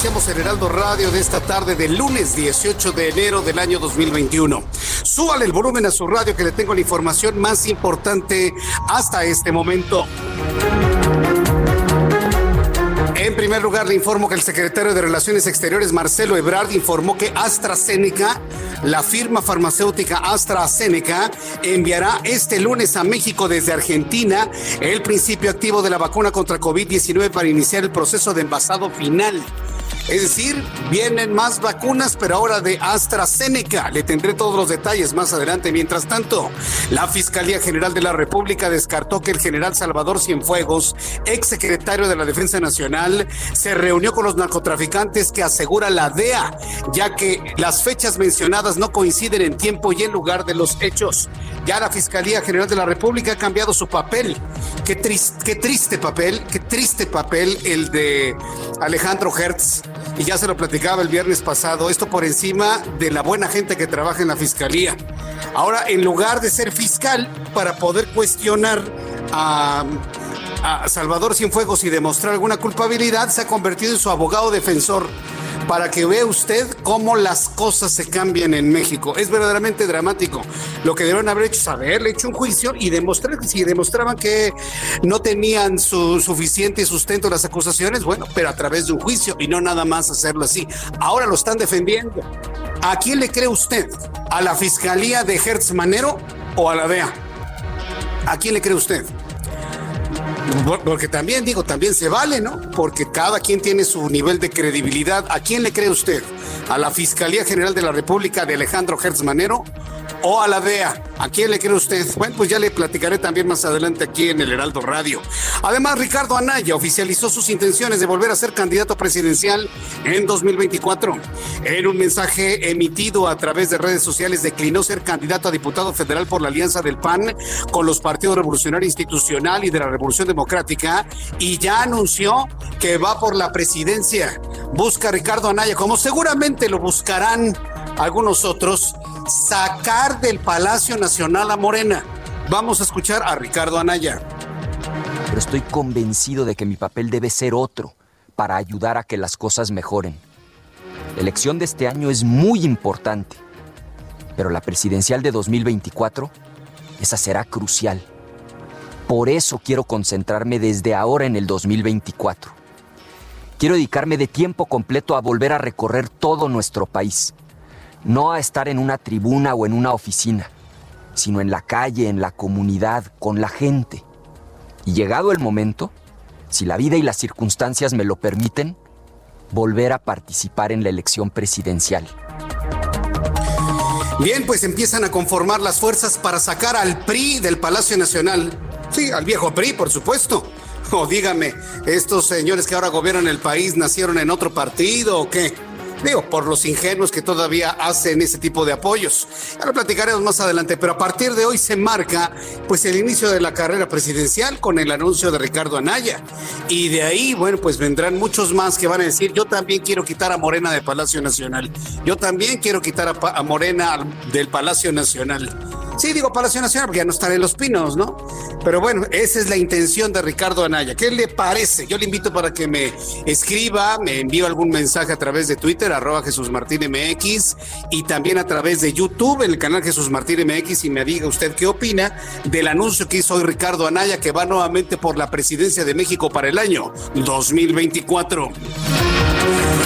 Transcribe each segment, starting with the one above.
Iniciamos el Heraldo Radio de esta tarde del lunes 18 de enero del año 2021. Súbale el volumen a su radio que le tengo la información más importante hasta este momento. En primer lugar, le informo que el secretario de Relaciones Exteriores, Marcelo Ebrard, informó que AstraZeneca, la firma farmacéutica AstraZeneca, enviará este lunes a México desde Argentina el principio activo de la vacuna contra COVID-19 para iniciar el proceso de envasado final. Es decir, vienen más vacunas, pero ahora de AstraZeneca. Le tendré todos los detalles más adelante. Mientras tanto, la Fiscalía General de la República descartó que el general Salvador Cienfuegos, exsecretario de la Defensa Nacional, se reunió con los narcotraficantes que asegura la DEA, ya que las fechas mencionadas no coinciden en tiempo y en lugar de los hechos. Ya la Fiscalía General de la República ha cambiado su papel. Qué, triste, qué triste papel, qué triste papel el de Alejandro Hertz y ya se lo platicaba el viernes pasado, esto por encima de la buena gente que trabaja en la fiscalía. Ahora, en lugar de ser fiscal para poder cuestionar a, a Salvador Cienfuegos y demostrar alguna culpabilidad, se ha convertido en su abogado defensor para que vea usted cómo las cosas se cambian en México. Es verdaderamente dramático. Lo que debieron haber hecho es hecho un juicio y demostrar que si demostraban que no tenían su suficiente sustento las acusaciones, bueno, pero a través de un juicio y no nada más hacerlo así. Ahora lo están defendiendo. ¿A quién le cree usted? ¿A la fiscalía de Hertz Manero o a la DEA? ¿A quién le cree usted? Porque también digo, también se vale, ¿no? Porque cada quien tiene su nivel de credibilidad. ¿A quién le cree usted? ¿A la Fiscalía General de la República de Alejandro Hertz Manero o a la DEA? ¿A quién le cree usted? Bueno, pues ya le platicaré también más adelante aquí en el Heraldo Radio. Además, Ricardo Anaya oficializó sus intenciones de volver a ser candidato presidencial en 2024. En un mensaje emitido a través de redes sociales, declinó ser candidato a diputado federal por la alianza del PAN con los partidos Revolucionario Institucional y de la Revolución Democrática y ya anunció que va por la presidencia. Busca a Ricardo Anaya, como seguramente lo buscarán algunos otros, sacar del Palacio Nacional a Morena. Vamos a escuchar a Ricardo Anaya. Pero estoy convencido de que mi papel debe ser otro para ayudar a que las cosas mejoren. La elección de este año es muy importante, pero la presidencial de 2024, esa será crucial. Por eso quiero concentrarme desde ahora en el 2024. Quiero dedicarme de tiempo completo a volver a recorrer todo nuestro país no a estar en una tribuna o en una oficina, sino en la calle, en la comunidad, con la gente. Y llegado el momento, si la vida y las circunstancias me lo permiten, volver a participar en la elección presidencial. Bien, pues empiezan a conformar las fuerzas para sacar al PRI del Palacio Nacional. Sí, al viejo PRI, por supuesto. O dígame, ¿estos señores que ahora gobiernan el país nacieron en otro partido o qué? Digo, por los ingenuos que todavía hacen ese tipo de apoyos. Ya lo platicaremos más adelante, pero a partir de hoy se marca pues el inicio de la carrera presidencial con el anuncio de Ricardo Anaya. Y de ahí, bueno, pues vendrán muchos más que van a decir, yo también quiero quitar a Morena del Palacio Nacional. Yo también quiero quitar a, a Morena del Palacio Nacional. Sí, digo Palacio Nacional porque ya no están en Los Pinos, ¿no? Pero bueno, esa es la intención de Ricardo Anaya. ¿Qué le parece? Yo le invito para que me escriba, me envíe algún mensaje a través de Twitter, arroba Jesús Martín MX, y también a través de YouTube, en el canal Jesús Martín MX, y me diga usted qué opina del anuncio que hizo hoy Ricardo Anaya, que va nuevamente por la presidencia de México para el año 2024.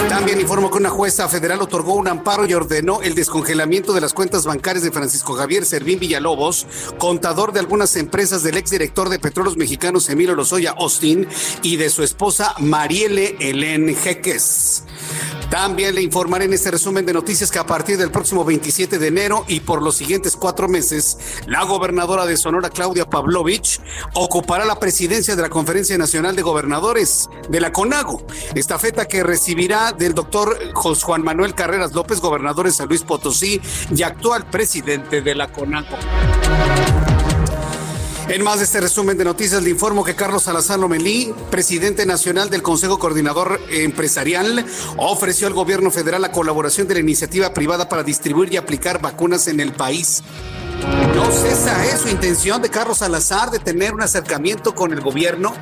También informó que una jueza federal otorgó un amparo y ordenó el descongelamiento de las cuentas bancarias de Francisco Javier Servín Villalobos, contador de algunas empresas del exdirector de Petróleos Mexicanos Emilio Lozoya Austin y de su esposa Marielle Helen Jeques. También le informaré en este resumen de noticias que a partir del próximo 27 de enero y por los siguientes cuatro meses, la gobernadora de Sonora, Claudia Pavlovich, ocupará la presidencia de la Conferencia Nacional de Gobernadores de la CONAGO, esta feta que recibirá del doctor Juan Manuel Carreras López, gobernador de San Luis Potosí y actual presidente de la CONAGO. En más de este resumen de noticias, le informo que Carlos Salazar Lomelí, presidente nacional del Consejo Coordinador Empresarial, ofreció al gobierno federal la colaboración de la iniciativa privada para distribuir y aplicar vacunas en el país. No cesa es su intención de Carlos Salazar de tener un acercamiento con el gobierno.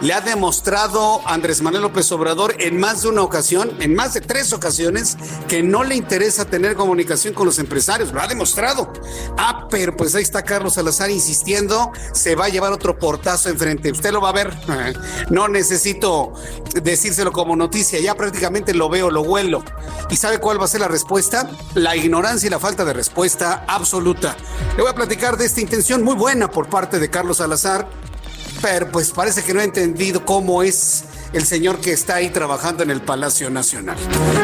Le ha demostrado Andrés Manuel López Obrador en más de una ocasión, en más de tres ocasiones, que no le interesa tener comunicación con los empresarios. Lo ha demostrado. Ah, pero pues ahí está Carlos Salazar insistiendo. Se va a llevar otro portazo enfrente. Usted lo va a ver. No necesito decírselo como noticia. Ya prácticamente lo veo, lo huelo. ¿Y sabe cuál va a ser la respuesta? La ignorancia y la falta de respuesta absoluta. Le voy a platicar de esta intención muy buena por parte de Carlos Salazar, pero pues parece que no ha entendido cómo es el señor que está ahí trabajando en el Palacio Nacional.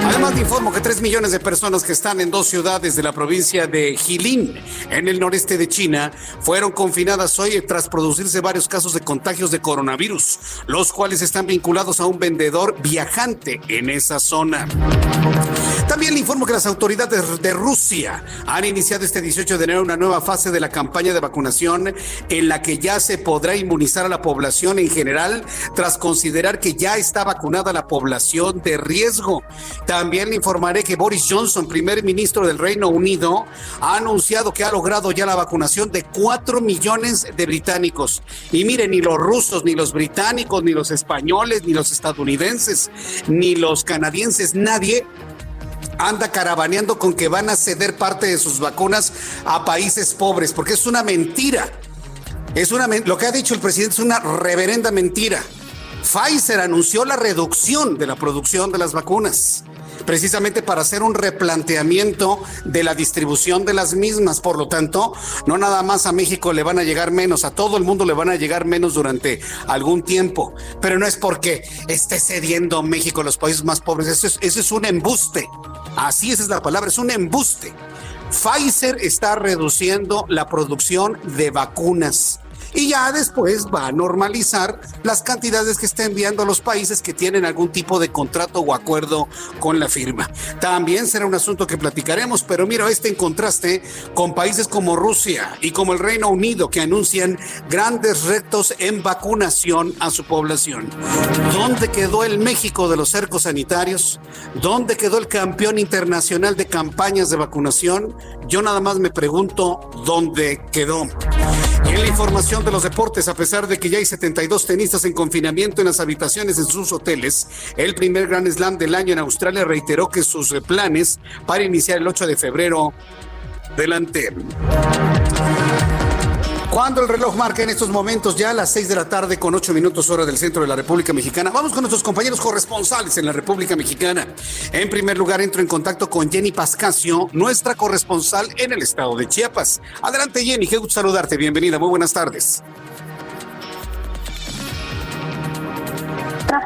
Además, te informo que tres millones de personas que están en dos ciudades de la provincia de Jilin, en el noreste de China, fueron confinadas hoy tras producirse varios casos de contagios de coronavirus, los cuales están vinculados a un vendedor viajante en esa zona. También le informo que las autoridades de Rusia han iniciado este 18 de enero una nueva fase de la campaña de vacunación en la que ya se podrá inmunizar a la población en general tras considerar que ya está vacunada la población de riesgo. También le informaré que Boris Johnson, primer ministro del Reino Unido, ha anunciado que ha logrado ya la vacunación de cuatro millones de británicos. Y miren, ni los rusos, ni los británicos, ni los españoles, ni los estadounidenses, ni los canadienses, nadie anda caravaneando con que van a ceder parte de sus vacunas a países pobres, porque es una mentira. Es una lo que ha dicho el presidente es una reverenda mentira. Pfizer anunció la reducción de la producción de las vacunas precisamente para hacer un replanteamiento de la distribución de las mismas. Por lo tanto, no nada más a México le van a llegar menos, a todo el mundo le van a llegar menos durante algún tiempo. Pero no es porque esté cediendo México a los países más pobres, eso es, eso es un embuste. Así es la palabra, es un embuste. Pfizer está reduciendo la producción de vacunas y ya después va a normalizar las cantidades que está enviando a los países que tienen algún tipo de contrato o acuerdo con la firma. También será un asunto que platicaremos, pero mira este en contraste con países como Rusia y como el Reino Unido que anuncian grandes retos en vacunación a su población. ¿Dónde quedó el México de los cercos sanitarios? ¿Dónde quedó el campeón internacional de campañas de vacunación? Yo nada más me pregunto dónde quedó. Y en la información de los deportes, a pesar de que ya hay 72 tenistas en confinamiento en las habitaciones en sus hoteles, el primer Grand Slam del año en Australia reiteró que sus planes para iniciar el 8 de febrero delante. Cuando el reloj marca en estos momentos ya a las 6 de la tarde con 8 minutos hora del centro de la República Mexicana, vamos con nuestros compañeros corresponsales en la República Mexicana. En primer lugar, entro en contacto con Jenny Pascasio, nuestra corresponsal en el estado de Chiapas. Adelante Jenny, qué gusto saludarte, bienvenida, muy buenas tardes.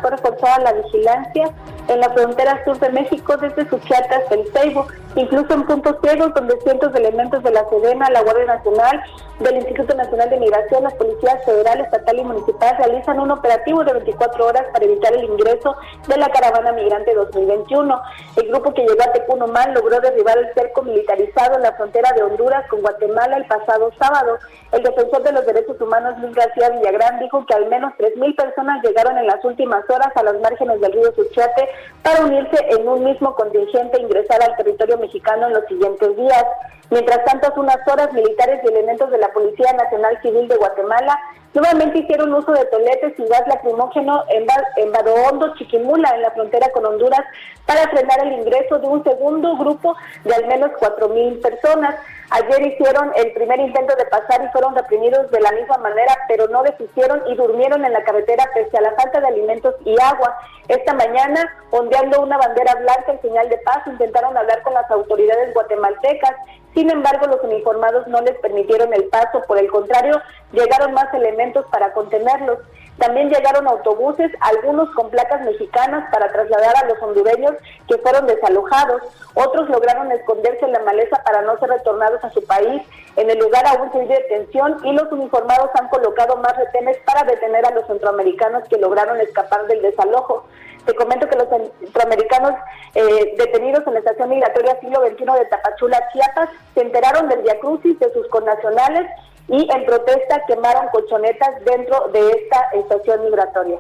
Por toda la vigilancia en la frontera sur de México desde Suchiate hasta el Facebook incluso en puntos ciegos donde cientos de elementos de la Sedena, la Guardia Nacional, del Instituto Nacional de Migración, las policías federal, estatal y municipal realizan un operativo de 24 horas para evitar el ingreso de la caravana migrante 2021. El grupo que llegó a Tecunumán logró derribar el cerco militarizado en la frontera de Honduras con Guatemala el pasado sábado. El defensor de los derechos humanos Luis García Villagrán dijo que al menos 3.000 personas llegaron en las últimas horas a las márgenes del río Suchiate para unirse en un mismo contingente e ingresar al territorio mexicano en los siguientes días. Mientras tanto, hace unas horas, militares y elementos de la Policía Nacional Civil de Guatemala nuevamente hicieron uso de toletes y gas lacrimógeno en, en Badohondo, Chiquimula, en la frontera con Honduras, para frenar el ingreso de un segundo grupo de al menos 4.000 personas. Ayer hicieron el primer intento de pasar y fueron reprimidos de la misma manera, pero no desistieron y durmieron en la carretera pese a la falta de alimentos y agua. Esta mañana, ondeando una bandera blanca en señal de paz, intentaron hablar con las autoridades guatemaltecas. Sin embargo, los uniformados no les permitieron el paso, por el contrario, llegaron más elementos para contenerlos. También llegaron autobuses, algunos con placas mexicanas para trasladar a los hondureños que fueron desalojados. Otros lograron esconderse en la maleza para no ser retornados a su país. En el lugar aún se de detención y los uniformados han colocado más retenes para detener a los centroamericanos que lograron escapar del desalojo. Te comento que los centroamericanos eh, detenidos en la estación migratoria siglo XXI de Tapachula, Chiapas, se enteraron del diacrucis de sus connacionales y en protesta quemaron colchonetas dentro de esta estación migratoria.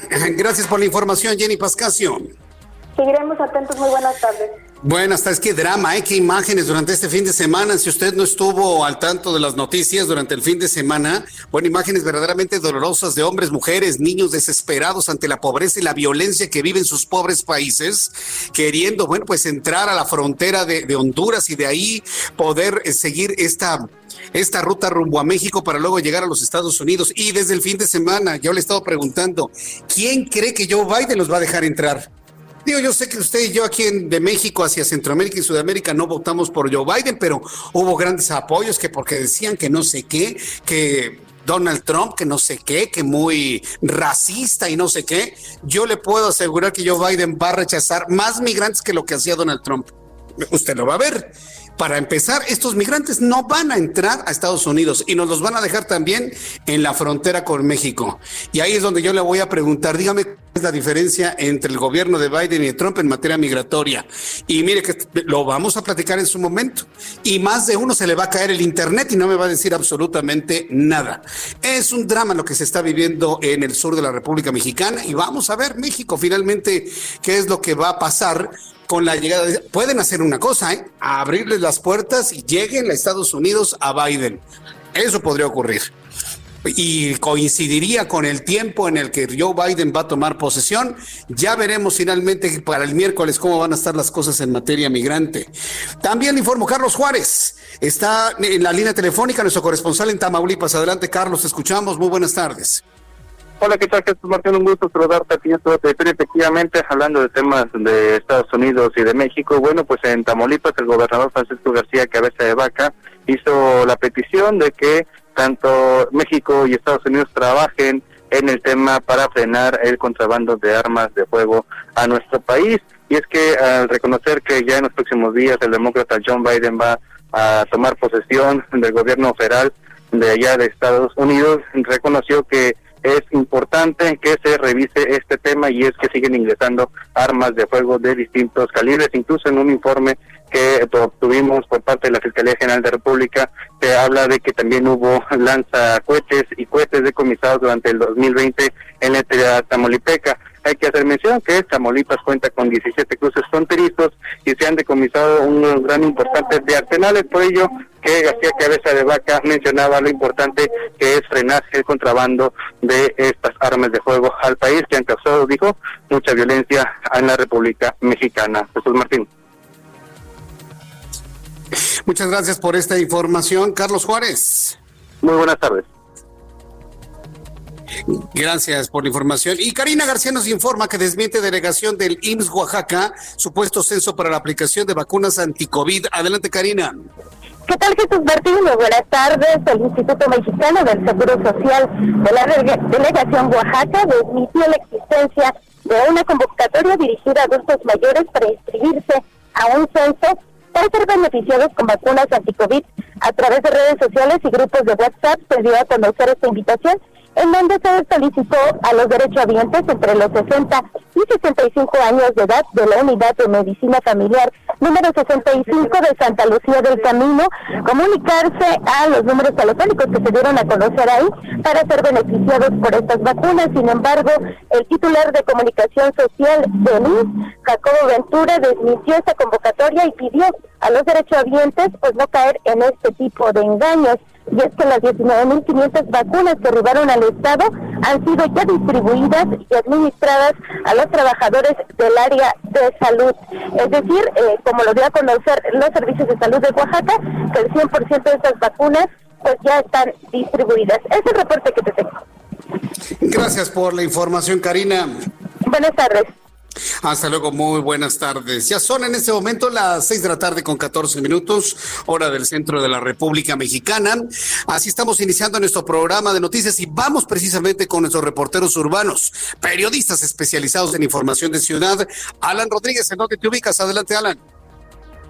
Gracias por la información, Jenny Pascasio. Seguiremos atentos. Muy buenas tardes. Buenas tardes, qué drama, ¿eh? qué imágenes durante este fin de semana. Si usted no estuvo al tanto de las noticias durante el fin de semana, bueno, imágenes verdaderamente dolorosas de hombres, mujeres, niños desesperados ante la pobreza y la violencia que viven sus pobres países, queriendo, bueno, pues entrar a la frontera de, de Honduras y de ahí poder eh, seguir esta esta ruta rumbo a México para luego llegar a los Estados Unidos. Y desde el fin de semana yo le he estado preguntando, ¿quién cree que Joe Biden los va a dejar entrar? Digo, yo sé que usted y yo aquí en, de México hacia Centroamérica y Sudamérica no votamos por Joe Biden, pero hubo grandes apoyos que porque decían que no sé qué, que Donald Trump, que no sé qué, que muy racista y no sé qué. Yo le puedo asegurar que Joe Biden va a rechazar más migrantes que lo que hacía Donald Trump. Usted lo va a ver. Para empezar, estos migrantes no van a entrar a Estados Unidos y nos los van a dejar también en la frontera con México. Y ahí es donde yo le voy a preguntar, dígame es la diferencia entre el gobierno de Biden y Trump en materia migratoria. Y mire que lo vamos a platicar en su momento. Y más de uno se le va a caer el Internet y no me va a decir absolutamente nada. Es un drama lo que se está viviendo en el sur de la República Mexicana y vamos a ver México finalmente qué es lo que va a pasar con la llegada de... Pueden hacer una cosa, ¿eh? abrirles las puertas y lleguen a Estados Unidos a Biden. Eso podría ocurrir. Y coincidiría con el tiempo en el que Joe Biden va a tomar posesión. Ya veremos finalmente para el miércoles cómo van a estar las cosas en materia migrante. También le informo, Carlos Juárez está en la línea telefónica, nuestro corresponsal en Tamaulipas. Adelante, Carlos, escuchamos. Muy buenas tardes. Hola, ¿qué tal, Jesús Martín? Un gusto saludarte aquí en todo Efectivamente, hablando de temas de Estados Unidos y de México, bueno, pues en Tamaulipas el gobernador Francisco García Cabeza de Vaca hizo la petición de que tanto México y Estados Unidos trabajen en el tema para frenar el contrabando de armas de fuego a nuestro país. Y es que al reconocer que ya en los próximos días el demócrata John Biden va a tomar posesión del gobierno federal de allá de Estados Unidos, reconoció que es importante que se revise este tema y es que siguen ingresando armas de fuego de distintos calibres, incluso en un informe que obtuvimos por parte de la Fiscalía General de República se habla de que también hubo lanzacohetes y cohetes decomisados durante el 2020 en la entidad tamaulipeca. Hay que hacer mención que Tamaulipas cuenta con 17 cruces fronterizos y se han decomisado un gran importante de arsenales, por ello que García Cabeza de Vaca mencionaba lo importante que es frenar el contrabando de estas armas de fuego al país que han causado, dijo, mucha violencia en la República Mexicana. Jesús Martín. Muchas gracias por esta información, Carlos Juárez. Muy buenas tardes. Gracias por la información. Y Karina García nos informa que desmiente delegación del IMSS Oaxaca supuesto censo para la aplicación de vacunas anti-COVID. Adelante, Karina. ¿Qué tal, Jesús Martín? Muy buenas tardes. El Instituto Mexicano del Seguro Social de la Delegación Oaxaca desmitió la existencia de una convocatoria dirigida a adultos mayores para inscribirse a un censo para ser beneficiados con vacunas anti-COVID. A través de redes sociales y grupos de WhatsApp se dio a conocer esta invitación en donde se solicitó a los derechohabientes entre los 60 y 65 años de edad de la Unidad de Medicina Familiar número 65 de Santa Lucía del Camino comunicarse a los números telefónicos que se dieron a conocer ahí para ser beneficiados por estas vacunas. Sin embargo, el titular de comunicación social de LIS, Jacobo Ventura, desmintió esta convocatoria y pidió a los derechohabientes pues no caer en este tipo de engaños y es que las 19.500 vacunas que arribaron al Estado han sido ya distribuidas y administradas a los trabajadores del área de salud. Es decir, eh, como lo dio a conocer los servicios de salud de Oaxaca, que el 100% de estas vacunas pues ya están distribuidas. Es el reporte que te tengo. Gracias por la información, Karina. Buenas tardes. Hasta luego, muy buenas tardes. Ya son en este momento las seis de la tarde con 14 minutos, hora del centro de la República Mexicana. Así estamos iniciando nuestro programa de noticias y vamos precisamente con nuestros reporteros urbanos, periodistas especializados en información de ciudad. Alan Rodríguez, ¿en dónde te ubicas? Adelante, Alan.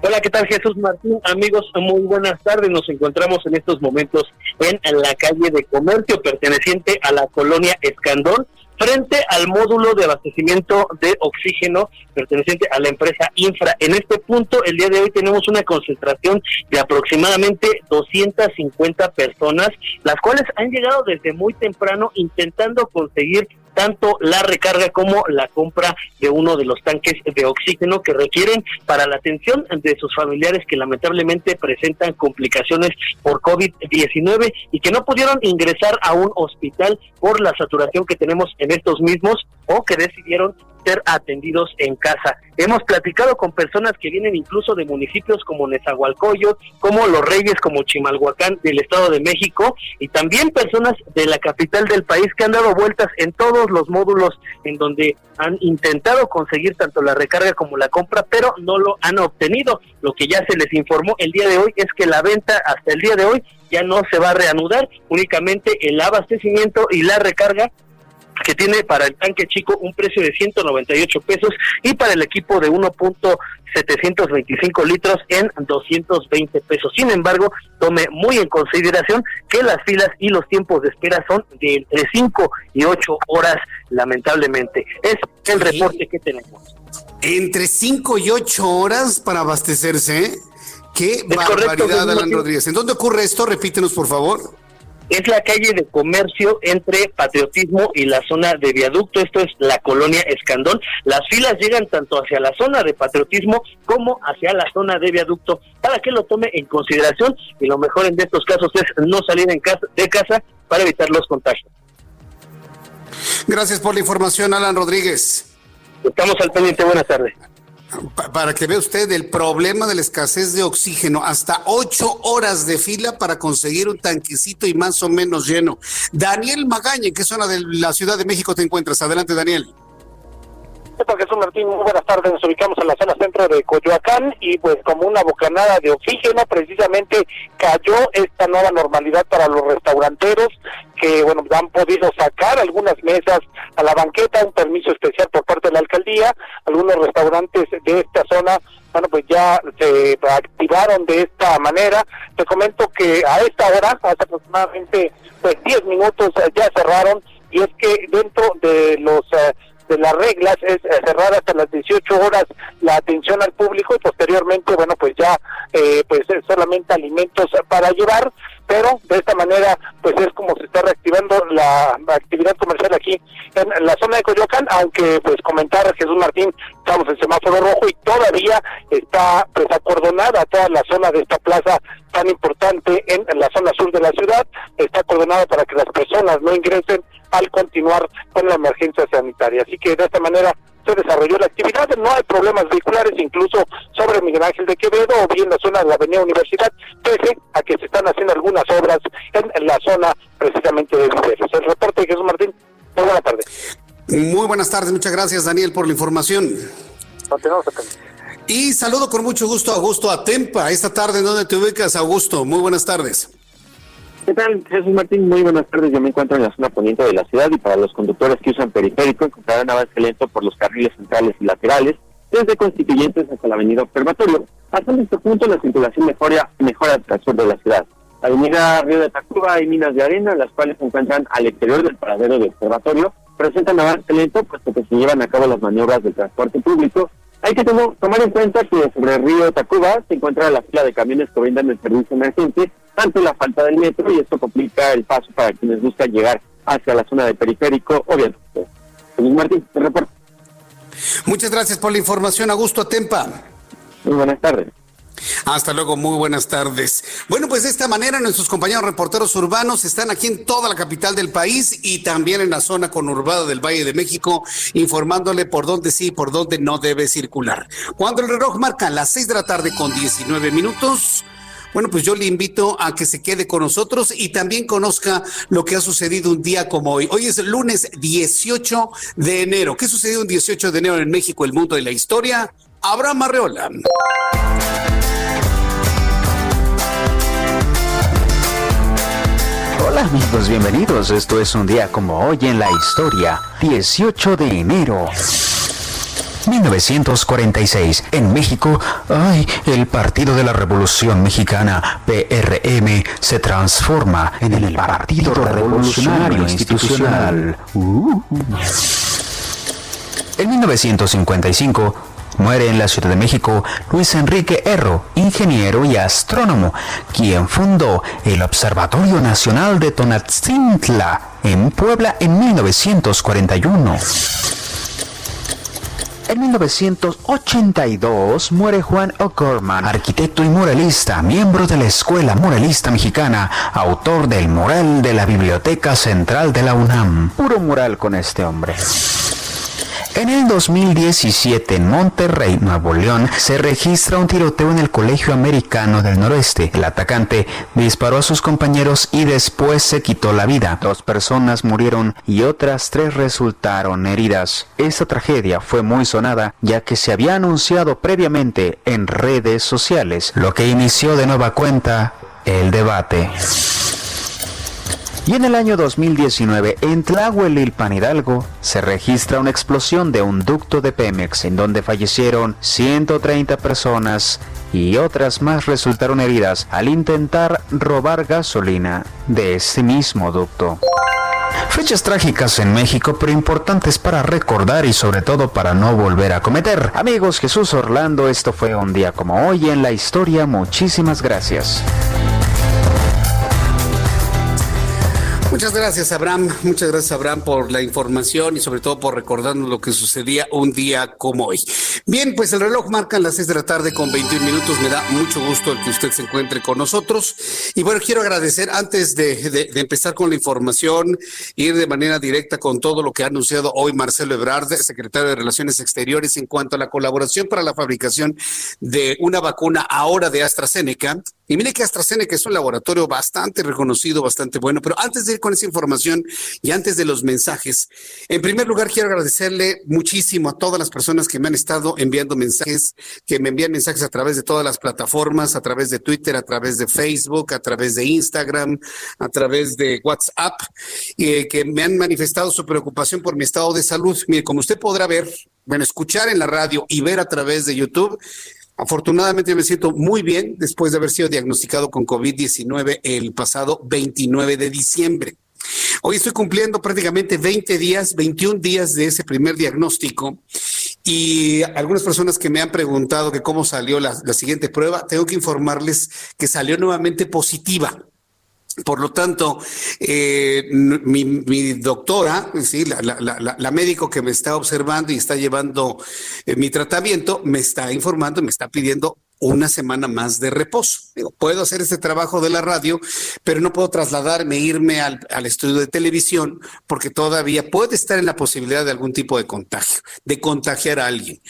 Hola, ¿qué tal Jesús Martín? Amigos, muy buenas tardes. Nos encontramos en estos momentos en la calle de comercio perteneciente a la colonia Escandón frente al módulo de abastecimiento de oxígeno perteneciente a la empresa Infra. En este punto, el día de hoy tenemos una concentración de aproximadamente 250 personas, las cuales han llegado desde muy temprano intentando conseguir tanto la recarga como la compra de uno de los tanques de oxígeno que requieren para la atención de sus familiares que lamentablemente presentan complicaciones por COVID-19 y que no pudieron ingresar a un hospital por la saturación que tenemos en estos mismos o que decidieron ser atendidos en casa. Hemos platicado con personas que vienen incluso de municipios como Nezahualcóyotl, como Los Reyes, como Chimalhuacán del Estado de México y también personas de la capital del país que han dado vueltas en todos los módulos en donde han intentado conseguir tanto la recarga como la compra, pero no lo han obtenido. Lo que ya se les informó el día de hoy es que la venta hasta el día de hoy ya no se va a reanudar, únicamente el abastecimiento y la recarga que tiene para el tanque chico un precio de 198 pesos y para el equipo de 1.725 litros en 220 pesos. Sin embargo, tome muy en consideración que las filas y los tiempos de espera son de entre 5 y 8 horas, lamentablemente. Es el reporte que tenemos. Entre 5 y 8 horas para abastecerse. Qué barbaridad, Alan Rodríguez. ¿En dónde ocurre esto? Repítenos, por favor es la calle de comercio entre Patriotismo y la zona de viaducto, esto es la colonia Escandón. Las filas llegan tanto hacia la zona de Patriotismo como hacia la zona de viaducto para que lo tome en consideración y lo mejor en estos casos es no salir en casa, de casa para evitar los contagios. Gracias por la información, Alan Rodríguez. Estamos al pendiente, buenas tardes para que vea usted el problema de la escasez de oxígeno, hasta ocho horas de fila para conseguir un tanquecito y más o menos lleno. Daniel Magaña, ¿en qué zona de la Ciudad de México te encuentras? Adelante, Daniel. ¿Qué tal, Jesús Martín? Muy buenas tardes. Nos ubicamos en la zona centro de Coyoacán y pues como una bocanada de oxígeno precisamente cayó esta nueva normalidad para los restauranteros que, bueno, han podido sacar algunas mesas a la banqueta, un permiso especial por parte de la alcaldía. Algunos restaurantes de esta zona bueno, pues ya se activaron de esta manera. Te comento que a esta hora, hace aproximadamente pues 10 minutos, ya cerraron y es que dentro de los eh, de las reglas es eh, cerrar hasta las 18 horas la atención al público y posteriormente, bueno, pues ya eh, pues solamente alimentos para llevar, pero de esta manera pues es como se está reactivando la actividad comercial aquí en la zona de Coyoacán, aunque pues comentar Jesús Martín, estamos en semáforo rojo y todavía está pues acordonada toda la zona de esta plaza tan importante en la zona sur de la ciudad, está acordonada para que las personas no ingresen al continuar con la emergencia sanitaria. Así que de esta manera se desarrolló la actividad, no hay problemas vehiculares, incluso sobre Miguel Ángel de Quevedo o bien la zona de la Avenida Universidad, pese a que se están haciendo algunas obras en la zona precisamente de Viveros. El reporte de Jesús Martín, muy buenas tardes. Muy buenas tardes, muchas gracias Daniel por la información. Continuamos acá. Y saludo con mucho gusto a Augusto Atempa. Esta tarde, ¿en dónde te ubicas, Augusto? Muy buenas tardes. ¿Qué tal, Jesús Martín? Muy buenas tardes. Yo me encuentro en la zona poniente de la ciudad y para los conductores que usan periférico encontrarán avance lento por los carriles centrales y laterales, desde Constituyentes hasta la avenida Observatorio. Hasta este punto la circulación mejora, mejora al sur de la ciudad. Avenida Río de Tacuba y Minas de Arena, las cuales se encuentran al exterior del paradero de observatorio, presentan avance lento puesto que se llevan a cabo las maniobras del transporte público. Hay que tomar en cuenta que sobre el río Tacuba se encuentra la fila de camiones que brindan el servicio emergente ante la falta del metro y esto complica el paso para quienes buscan llegar hacia la zona del periférico, obviamente. Luis Martín, te reporto. Muchas gracias por la información, Augusto Atempa. Muy buenas tardes. Hasta luego, muy buenas tardes. Bueno, pues de esta manera nuestros compañeros reporteros urbanos están aquí en toda la capital del país y también en la zona conurbada del Valle de México, informándole por dónde sí y por dónde no debe circular. Cuando el reloj marca las seis de la tarde con 19 minutos, bueno, pues yo le invito a que se quede con nosotros y también conozca lo que ha sucedido un día como hoy. Hoy es lunes 18 de enero. ¿Qué sucedió un 18 de enero en México, el mundo de la historia? Abraham Arreola. Hola amigos, bienvenidos. Esto es un día como hoy en la historia, 18 de enero. 1946. En México, el Partido de la Revolución Mexicana, PRM, se transforma en el Partido Revolucionario Institucional. Uh. En 1955, Muere en la Ciudad de México Luis Enrique Erro, ingeniero y astrónomo, quien fundó el Observatorio Nacional de Tonatzintla en Puebla en 1941. En 1982 muere Juan O'Gorman, arquitecto y muralista, miembro de la Escuela Muralista Mexicana, autor del mural de la Biblioteca Central de la UNAM. Puro mural con este hombre. En el 2017, en Monterrey, Nuevo León, se registra un tiroteo en el Colegio Americano del Noroeste. El atacante disparó a sus compañeros y después se quitó la vida. Dos personas murieron y otras tres resultaron heridas. Esta tragedia fue muy sonada ya que se había anunciado previamente en redes sociales, lo que inició de nueva cuenta el debate. Y en el año 2019, en Tlahuelilpan Hidalgo, se registra una explosión de un ducto de Pemex en donde fallecieron 130 personas y otras más resultaron heridas al intentar robar gasolina de ese mismo ducto. Fechas trágicas en México, pero importantes para recordar y sobre todo para no volver a cometer. Amigos, Jesús Orlando, esto fue un día como hoy en la historia. Muchísimas gracias. Muchas gracias, Abraham. Muchas gracias, Abraham, por la información y sobre todo por recordarnos lo que sucedía un día como hoy. Bien, pues el reloj marca las seis de la tarde con 21 minutos. Me da mucho gusto el que usted se encuentre con nosotros. Y bueno, quiero agradecer antes de, de, empezar con la información, ir de manera directa con todo lo que ha anunciado hoy Marcelo Ebrard, secretario de Relaciones Exteriores, en cuanto a la colaboración para la fabricación de una vacuna ahora de AstraZeneca y mire que AstraZeneca es un laboratorio bastante reconocido, bastante bueno, pero antes de ir con esa información y antes de los mensajes, en primer lugar quiero agradecerle muchísimo a todas las personas que me han estado enviando mensajes, que me envían mensajes a través de todas las plataformas, a través de Twitter, a través de Facebook, a través de Instagram, a través de WhatsApp, y que me han manifestado su preocupación por mi estado de salud. Mire, como usted podrá ver, bueno, escuchar en la radio y ver a través de YouTube, Afortunadamente me siento muy bien después de haber sido diagnosticado con COVID-19 el pasado 29 de diciembre. Hoy estoy cumpliendo prácticamente 20 días, 21 días de ese primer diagnóstico y algunas personas que me han preguntado que cómo salió la, la siguiente prueba, tengo que informarles que salió nuevamente positiva. Por lo tanto, eh, mi, doctora, ¿sí? La, médico que me está observando y está llevando eh, mi tratamiento, me está informando, me está pidiendo una semana más de reposo. Digo, puedo hacer este trabajo de la radio, pero no puedo trasladarme, irme al, al, estudio de televisión, porque todavía puede estar en la posibilidad de algún tipo de contagio, de contagiar a alguien.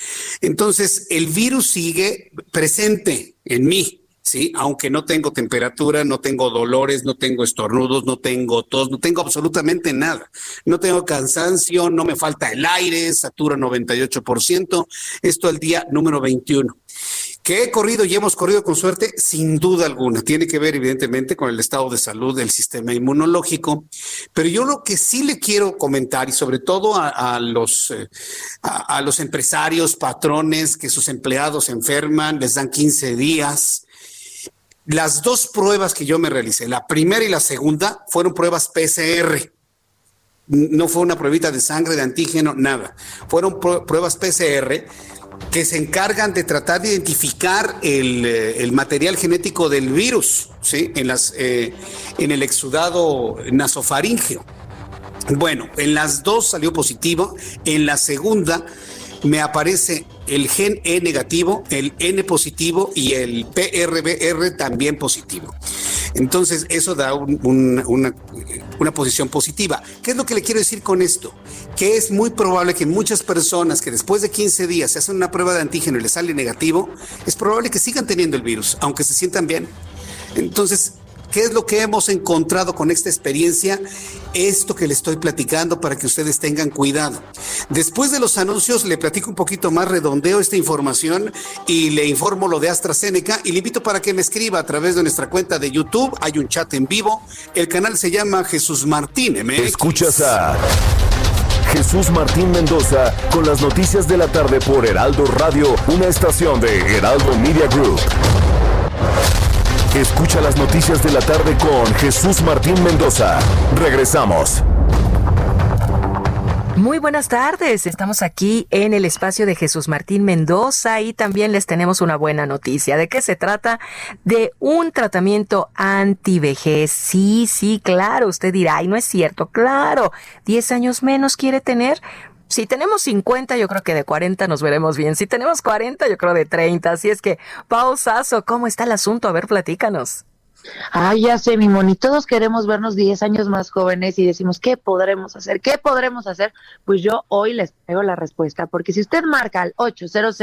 Entonces, el virus sigue presente en mí. ¿Sí? Aunque no tengo temperatura, no tengo dolores, no tengo estornudos, no tengo tos, no tengo absolutamente nada. No tengo cansancio, no me falta el aire, satura 98%. Esto el día número 21. Que he corrido y hemos corrido con suerte, sin duda alguna. Tiene que ver, evidentemente, con el estado de salud del sistema inmunológico. Pero yo lo que sí le quiero comentar, y sobre todo a, los, eh, a, a los empresarios, patrones, que sus empleados se enferman, les dan 15 días, Las dos pruebas que yo me realicé, la primera y la segunda, fueron pruebas PCR. No fue una pruebita de sangre, de antígeno, nada. Fueron pruebas PCR que se encargan de tratar de identificar el, eh, material genético del virus, ¿sí? En, las, eh, en el exudado nasofaringeo. Bueno, en las dos salió positivo, en la segunda me aparece el gen E negativo, el N positivo y el PRBR también positivo. Entonces, eso da una, posición positiva. ¿Qué es lo que le quiero decir con esto? Que es muy probable que muchas personas que después de 15 días se hacen una prueba de antígeno y les sale negativo, es probable que sigan teniendo el virus, aunque se sientan bien. Entonces, ¿Qué es lo que hemos encontrado con esta experiencia? Esto que le estoy platicando para que ustedes tengan cuidado. Después de los anuncios le platico un poquito más, redondeo esta información y le informo lo de AstraZeneca y le invito para que me escriba a través de nuestra cuenta de YouTube. Hay un chat en vivo. El canal se llama Jesús Martín. Escuchas a Jesús Martín Mendoza con las noticias de la tarde por Heraldo Radio, una estación de Heraldo Media Group. Escucha las noticias de la tarde con Jesús Martín Mendoza. Regresamos. Muy buenas tardes, estamos aquí en el espacio de Jesús Martín Mendoza y también les tenemos una buena noticia. ¿De qué se trata? De un tratamiento antivejez. Sí, sí, claro, usted dirá, ay, no es cierto, claro, 10 años menos quiere tener. Si tenemos 50, yo creo que de 40 nos veremos bien. Si tenemos 40, yo creo de 30. Así es que, Pau Sasso, ¿cómo está el asunto? A ver, platícanos. Ay, ya sé, mi moni, todos queremos vernos 10 años más jóvenes y decimos, ¿qué podremos hacer? ¿Qué podremos hacer? Pues yo hoy les traigo la respuesta, porque si usted marca al 800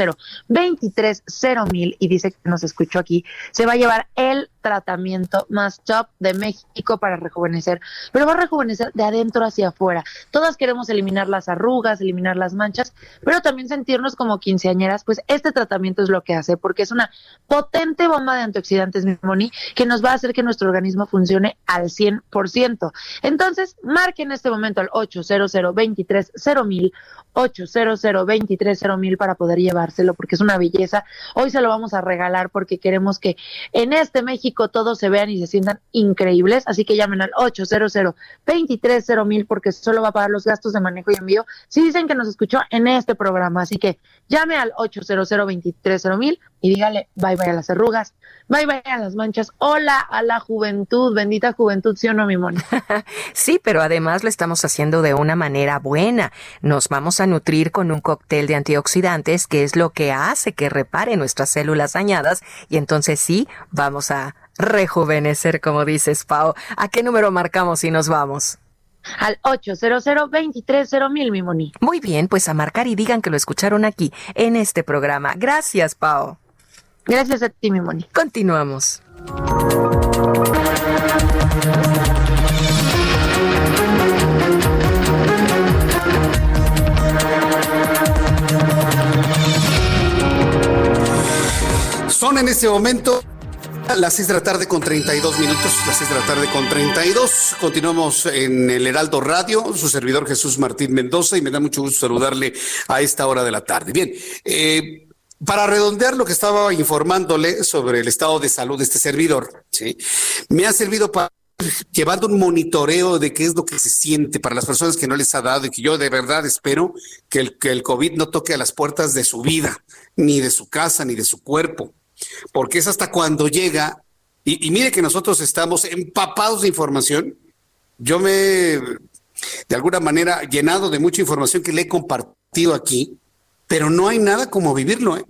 mil y dice que nos escuchó aquí, se va a llevar el tratamiento más top de México para rejuvenecer, pero va a rejuvenecer de adentro hacia afuera. Todas queremos eliminar las arrugas, eliminar las manchas, pero también sentirnos como quinceañeras, pues este tratamiento es lo que hace, porque es una potente bomba de antioxidantes, mi moni, que nos va a hacer que nuestro organismo funcione al 100%. Entonces, marque en este momento al 800 23 mil 800 23 mil para poder llevárselo, porque es una belleza. Hoy se lo vamos a regalar porque queremos que en este México todos se vean y se sientan increíbles. Así que llamen al 800 23 mil porque solo va a pagar los gastos de manejo y envío si dicen que nos escuchó en este programa. Así que llame al 800 23 mil y dígale bye bye a las arrugas, bye bye a las manchas, hola a la juventud, bendita juventud, ¿sí o no, mi mona? sí, pero además lo estamos haciendo de una manera buena. Nos vamos a nutrir con un cóctel de antioxidantes que es lo que hace que repare nuestras células dañadas y entonces sí, vamos a rejuvenecer, como dices, Pau. ¿A qué número marcamos y nos vamos? al 800 mil, mi moni. Muy bien, pues a marcar y digan que lo escucharon aquí en este programa. Gracias, Pau. Gracias a ti, mi Moni. Continuamos. Son en este momento las 6 de la tarde con 32 minutos, las 6 de la tarde con 32. Continuamos en el Heraldo Radio, su servidor Jesús Martín Mendoza, y me da mucho gusto saludarle a esta hora de la tarde. Bien, eh, para redondear lo que estaba informándole sobre el estado de salud de este servidor, me ha servido para llevando un monitoreo de qué es lo que se siente para las personas que no les ha dado y que yo de verdad espero que el COVID no toque a las puertas de su vida, ni de su casa, ni de su cuerpo, porque es hasta cuando llega, y, mire que nosotros estamos empapados de información, yo me, de alguna manera, llenado de mucha información que le he compartido aquí, pero no hay nada como vivirlo. ¿eh?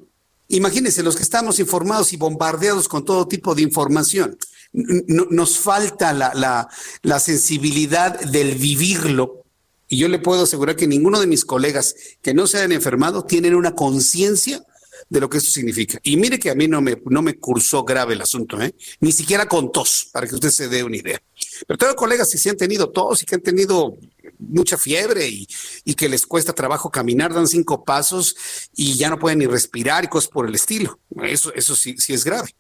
Imagínense los que estamos informados y bombardeados con todo tipo de información. nos falta la, la, sensibilidad del vivirlo. Y yo le puedo asegurar que ninguno de mis colegas que no se hayan enfermado tienen una conciencia de lo que eso significa. Y mire que a mí no me, no me cursó grave el asunto, ¿eh? ni siquiera con tos, para que usted se dé una idea. Pero tengo colegas que sí han tenido tos y que han tenido mucha fiebre y, que les cuesta trabajo caminar, dan cinco pasos y ya no pueden ni respirar y cosas por el estilo. Eso, eso sí, sí es grave.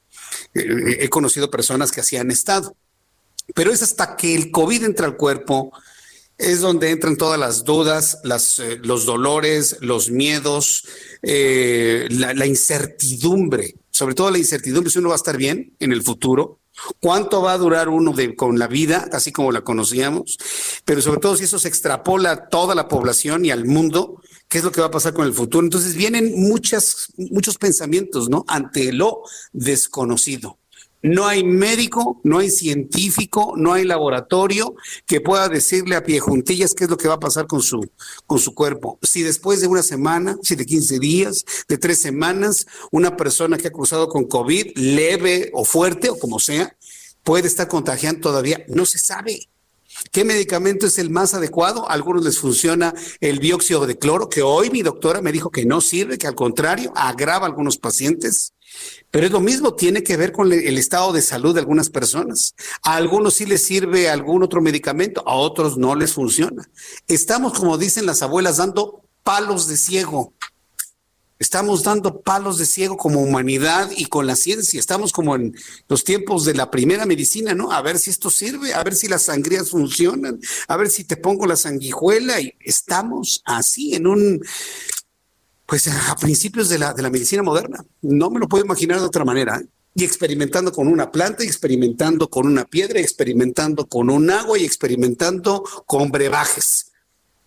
Eh, he conocido personas que así han estado. Pero es hasta que el COVID entra al cuerpo, es donde entran todas las dudas, las, eh, los dolores, los miedos, eh, la, incertidumbre. sobre todo la incertidumbre si uno va a estar bien en el futuro, cuánto va a durar uno de, con la vida, así como la conocíamos, pero sobre todo si eso se extrapola a toda la población y al mundo, qué es lo que va a pasar con el futuro. Entonces vienen muchas, muchos pensamientos, ¿no? Ante lo desconocido. No hay médico, no hay científico, no hay laboratorio que pueda decirle a pie juntillas qué es lo que va a pasar con su, con su cuerpo. Si después de una semana, si de 15 días, de tres semanas, una persona que ha cruzado con COVID, leve o fuerte o como sea, puede estar contagiando todavía, no se sabe. ¿Qué medicamento es el más adecuado? A algunos les funciona el dióxido de cloro, que hoy mi doctora me dijo que no sirve, que al contrario agrava a algunos pacientes. Pero es lo mismo, tiene que ver con el estado de salud de algunas personas. A algunos sí les sirve algún otro medicamento, a otros no les funciona. Estamos, como dicen las abuelas, dando palos de ciego. Estamos dando palos de ciego como humanidad y con la ciencia. Estamos como en los tiempos de la primera medicina, ¿no? A ver si esto sirve, a ver si las sangrías funcionan, a ver si te pongo la sanguijuela. Y estamos así en un pues a principios de la, de la medicina moderna. No me lo puedo imaginar de otra manera. ¿eh? Y experimentando con una planta, experimentando con una piedra, experimentando con un agua y experimentando con brebajes.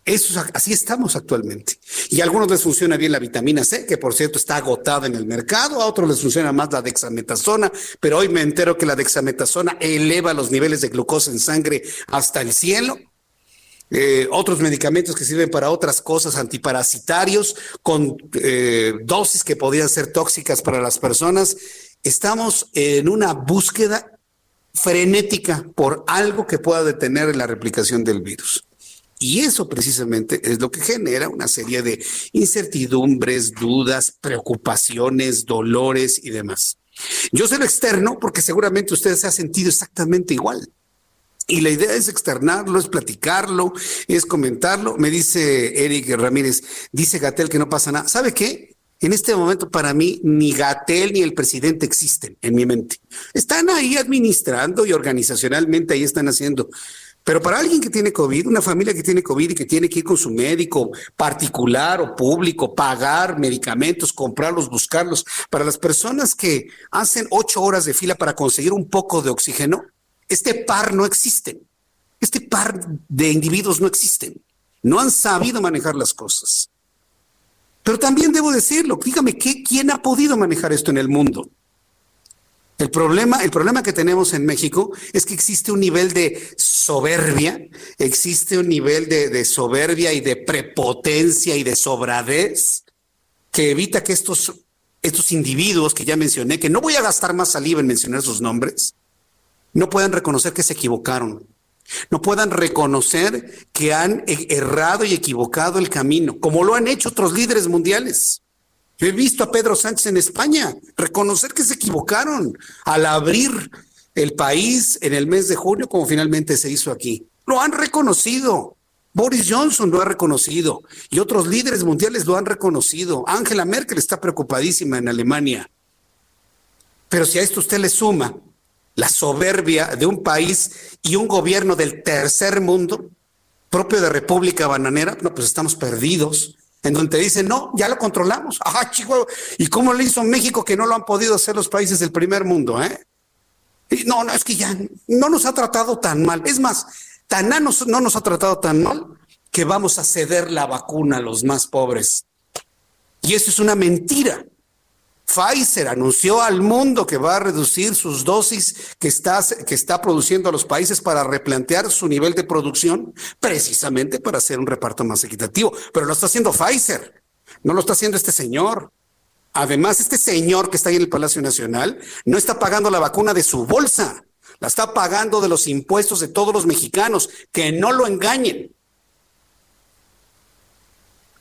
Eso, así estamos actualmente. Y a algunos les funciona bien la vitamina C, que por cierto está agotada en el mercado, a otros les funciona más la dexametasona, pero hoy me entero que la dexametasona eleva los niveles de glucosa en sangre hasta el cielo. Eh, otros medicamentos que sirven para otras cosas, antiparasitarios, con eh, dosis que podrían ser tóxicas para las personas. Estamos en una búsqueda frenética por algo que pueda detener la replicación del virus. Y eso precisamente es lo que genera una serie de incertidumbres, dudas, preocupaciones, dolores y demás. Yo soy lo externo porque seguramente usted se ha sentido exactamente igual. Y la idea es externarlo, es platicarlo, es comentarlo. Me dice Eric Ramírez, dice Gatel que no pasa nada. ¿Sabe qué? En este momento para mí ni Gatel ni el presidente existen en mi mente. Están ahí administrando y organizacionalmente ahí están haciendo. Pero para alguien que tiene COVID, una familia que tiene COVID y que tiene que ir con su médico particular o público, pagar medicamentos, comprarlos, buscarlos, para las personas que hacen ocho horas de fila para conseguir un poco de oxígeno, este par no existe. Este par de individuos no existen. No han sabido manejar las cosas. Pero también debo decirlo, dígame, ¿qué, ¿quién ha podido manejar esto en el mundo? El problema, el problema que tenemos en México es que existe un nivel de soberbia, existe un nivel de, de soberbia y de prepotencia y de sobradez que evita que estos, estos individuos que ya mencioné, que no voy a gastar más saliva en mencionar sus nombres, no puedan reconocer que se equivocaron, no puedan reconocer que han e-, errado y equivocado el camino, como lo han hecho otros líderes mundiales. Yo he visto a Pedro Sánchez en España reconocer que se equivocaron al abrir el país en el mes de junio, como finalmente se hizo aquí. Lo han reconocido. Boris Johnson lo ha reconocido y otros líderes mundiales lo han reconocido. Angela Merkel está preocupadísima en Alemania. Pero si a esto usted le suma la soberbia de un país y un gobierno del tercer mundo, propio de República Bananera, no, pues estamos perdidos. En donde dicen, no, ya lo controlamos. Ajá, chico, ¿y cómo lo hizo México que no lo han podido hacer los países del primer mundo? Eh? no, no, es que ya no nos ha tratado tan mal. Es más, tan no nos ha tratado tan mal que vamos a ceder la vacuna a los más pobres. Y eso es una mentira. Pfizer anunció al mundo que va a reducir sus dosis que está, que está produciendo a los países para replantear su nivel de producción, precisamente para hacer un reparto más equitativo. Pero lo está haciendo Pfizer, no lo está haciendo este señor. Además, este señor que está ahí en el Palacio Nacional no está pagando la vacuna de su bolsa, la está pagando de los impuestos de todos los mexicanos, que no lo engañen.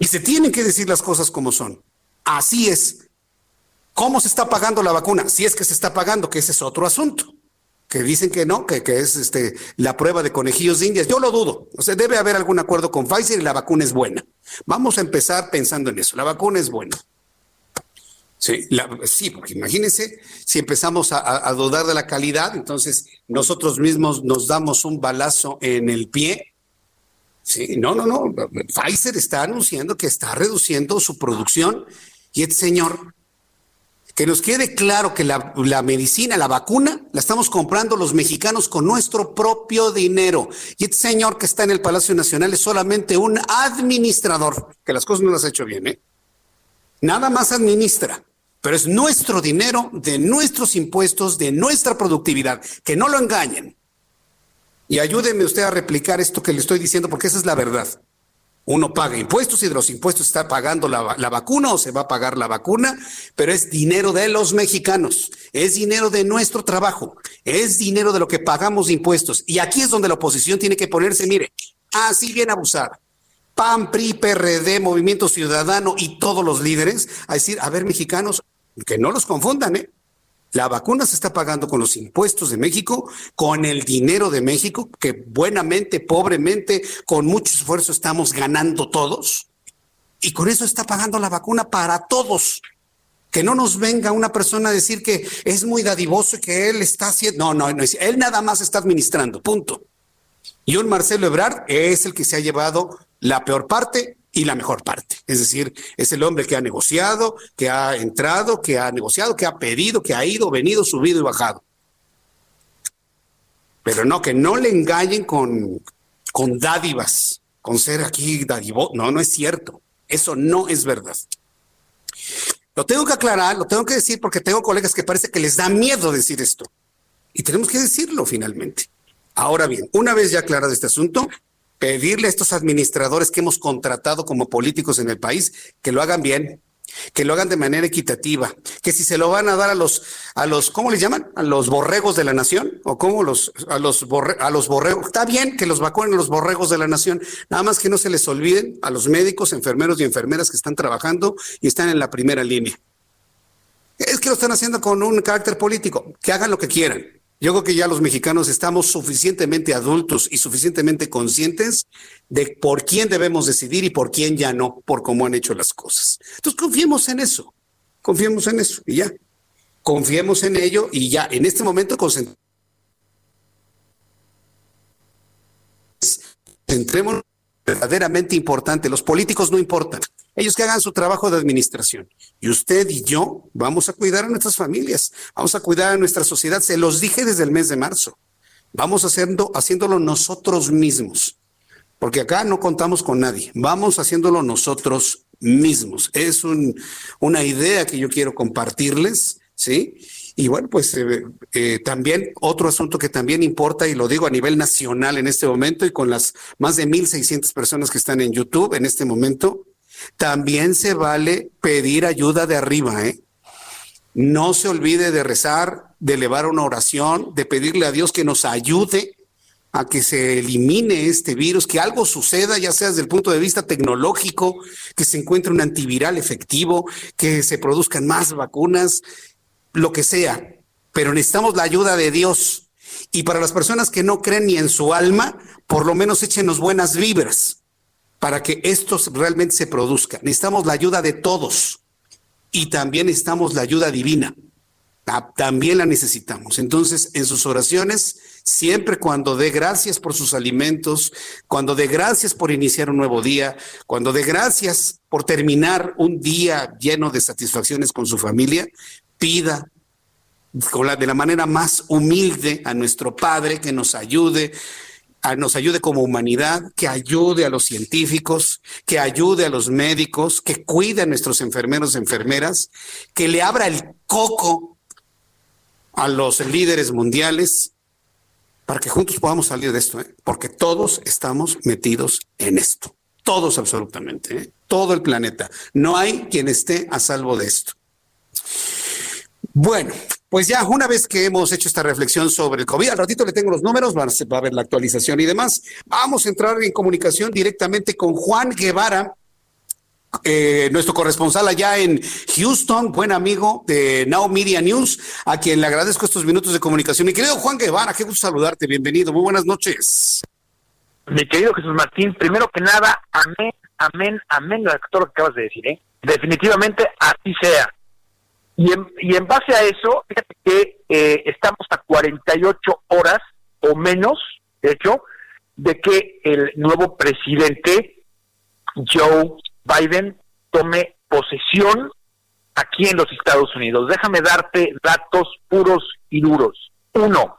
Y se tienen que decir las cosas como son. Así es. ¿Cómo se está pagando la vacuna? Si es que se está pagando, que ese es otro asunto. Que dicen que no, que, que es este, la prueba de conejillos de indias. Yo lo dudo. O sea, debe haber algún acuerdo con Pfizer y la vacuna es buena. Vamos a empezar pensando en eso. La vacuna es buena. Sí, sí, porque imagínense, si empezamos a, a, dudar de la calidad, entonces nosotros mismos nos damos un balazo en el pie. Sí, no, no, no. Pfizer está anunciando que está reduciendo su producción y este señor Que nos quede claro que la, medicina, la vacuna, la estamos comprando los mexicanos con nuestro propio dinero. Y este señor que está en el Palacio Nacional es solamente un administrador, que las cosas no las ha hecho bien, ¿eh? Nada más administra, pero es nuestro dinero, de nuestros impuestos, de nuestra productividad. Que no lo engañen. Y ayúdeme usted a replicar esto que le estoy diciendo, porque esa es la verdad. Uno paga impuestos y de los impuestos está pagando la, la, vacuna o se va a pagar la vacuna, pero es dinero de los mexicanos, es dinero de nuestro trabajo, es dinero de lo que pagamos impuestos. Y aquí es donde la oposición tiene que ponerse, mire, así bien abusada. PAN, PRI, PRD, Movimiento Ciudadano y todos los líderes a decir, a ver, mexicanos, que no los confundan, ¿eh? La vacuna se está pagando con los impuestos de México, con el dinero de México, que buenamente, pobremente, con mucho esfuerzo estamos ganando todos. Y con eso está pagando la vacuna para todos. Que no nos venga una persona a decir que es muy dadivoso y que él está haciendo. No, no, no, él nada más está administrando, punto. Y un Marcelo Ebrard es el que se ha llevado la peor parte y la mejor parte. Es decir, es el hombre que ha negociado, que ha entrado, que ha negociado, que ha pedido, que ha ido, venido, subido y bajado. Pero no, que no le engañen con, con dádivas, con ser aquí dadivo. No, no es cierto. Eso no es verdad. Lo tengo que aclarar, lo tengo que decir porque tengo colegas que parece que les da miedo decir esto. Y tenemos que decirlo finalmente. Ahora bien, una vez ya aclarado este asunto, pedirle a estos administradores que hemos contratado como políticos en el país que lo hagan bien, que lo hagan de manera equitativa, que si se lo van a dar a los, a los, ¿cómo les llaman? A los borregos de la nación, o cómo los, a los a los borregos, está bien que los vacunen a los borregos de la nación, nada más que no se les olviden a los médicos, enfermeros y enfermeras que están trabajando y están en la primera línea. Es que lo están haciendo con un carácter político, que hagan lo que quieran. Yo creo que ya los mexicanos estamos suficientemente adultos y suficientemente conscientes de por quién debemos decidir y por quién ya no, por cómo han hecho las cosas. Entonces confiemos en eso, confiemos en eso y ya. Confiemos en ello y ya, en este momento concentremos verdaderamente importante. Los políticos no importan. Ellos que hagan su trabajo de administración. Y usted y yo vamos a cuidar a nuestras familias, vamos a cuidar a nuestra sociedad. Se los dije desde el mes de marzo. Vamos haciendo, haciéndolo nosotros mismos. Porque acá no contamos con nadie. Vamos haciéndolo nosotros mismos. Es un, una idea que yo quiero compartirles, ¿sí? Y bueno, pues eh, eh, también otro asunto que también importa, y lo digo a nivel nacional en este momento, y con las más de 1.600 personas que están en YouTube en este momento, también se vale pedir ayuda de arriba, ¿eh? No se olvide de rezar, de elevar una oración, de pedirle a Dios que nos ayude a que se elimine este virus, que algo suceda, ya sea desde el punto de vista tecnológico, que se encuentre un antiviral efectivo, que se produzcan más vacunas, lo que sea. Pero necesitamos la ayuda de Dios. Y para las personas que no creen ni en su alma, por lo menos échenos buenas vibras para que esto realmente se produzca. Necesitamos la ayuda de todos y también necesitamos la ayuda divina. Ah, también la necesitamos. Entonces, en sus oraciones, siempre cuando dé gracias por sus alimentos, cuando dé gracias por iniciar un nuevo día, cuando dé gracias por terminar un día lleno de satisfacciones con su familia, pida de la manera más humilde a nuestro Padre que nos ayude nos ayude como humanidad, que ayude a los científicos, que ayude a los médicos, que cuide a nuestros enfermeros y enfermeras, que le abra el coco a los líderes mundiales para que juntos podamos salir de esto, ¿eh? porque todos estamos metidos en esto, todos absolutamente, ¿eh? todo el planeta. No hay quien esté a salvo de esto. Bueno, pues ya, una vez que hemos hecho esta reflexión sobre el COVID, al ratito le tengo los números, va a ver la actualización y demás. Vamos a entrar en comunicación directamente con Juan Guevara, eh, nuestro corresponsal allá en Houston, buen amigo de Now Media News, a quien le agradezco estos minutos de comunicación. Mi querido Juan Guevara, qué gusto saludarte, bienvenido, muy buenas noches. Mi querido Jesús Martín, primero que nada, amén, amén, amén, todo lo que acabas de decir, ¿eh? Definitivamente así sea. Y en, y en base a eso, fíjate que eh, estamos a 48 horas o menos, de hecho, de que el nuevo presidente Joe Biden tome posesión aquí en los Estados Unidos. Déjame darte datos puros y duros. Uno,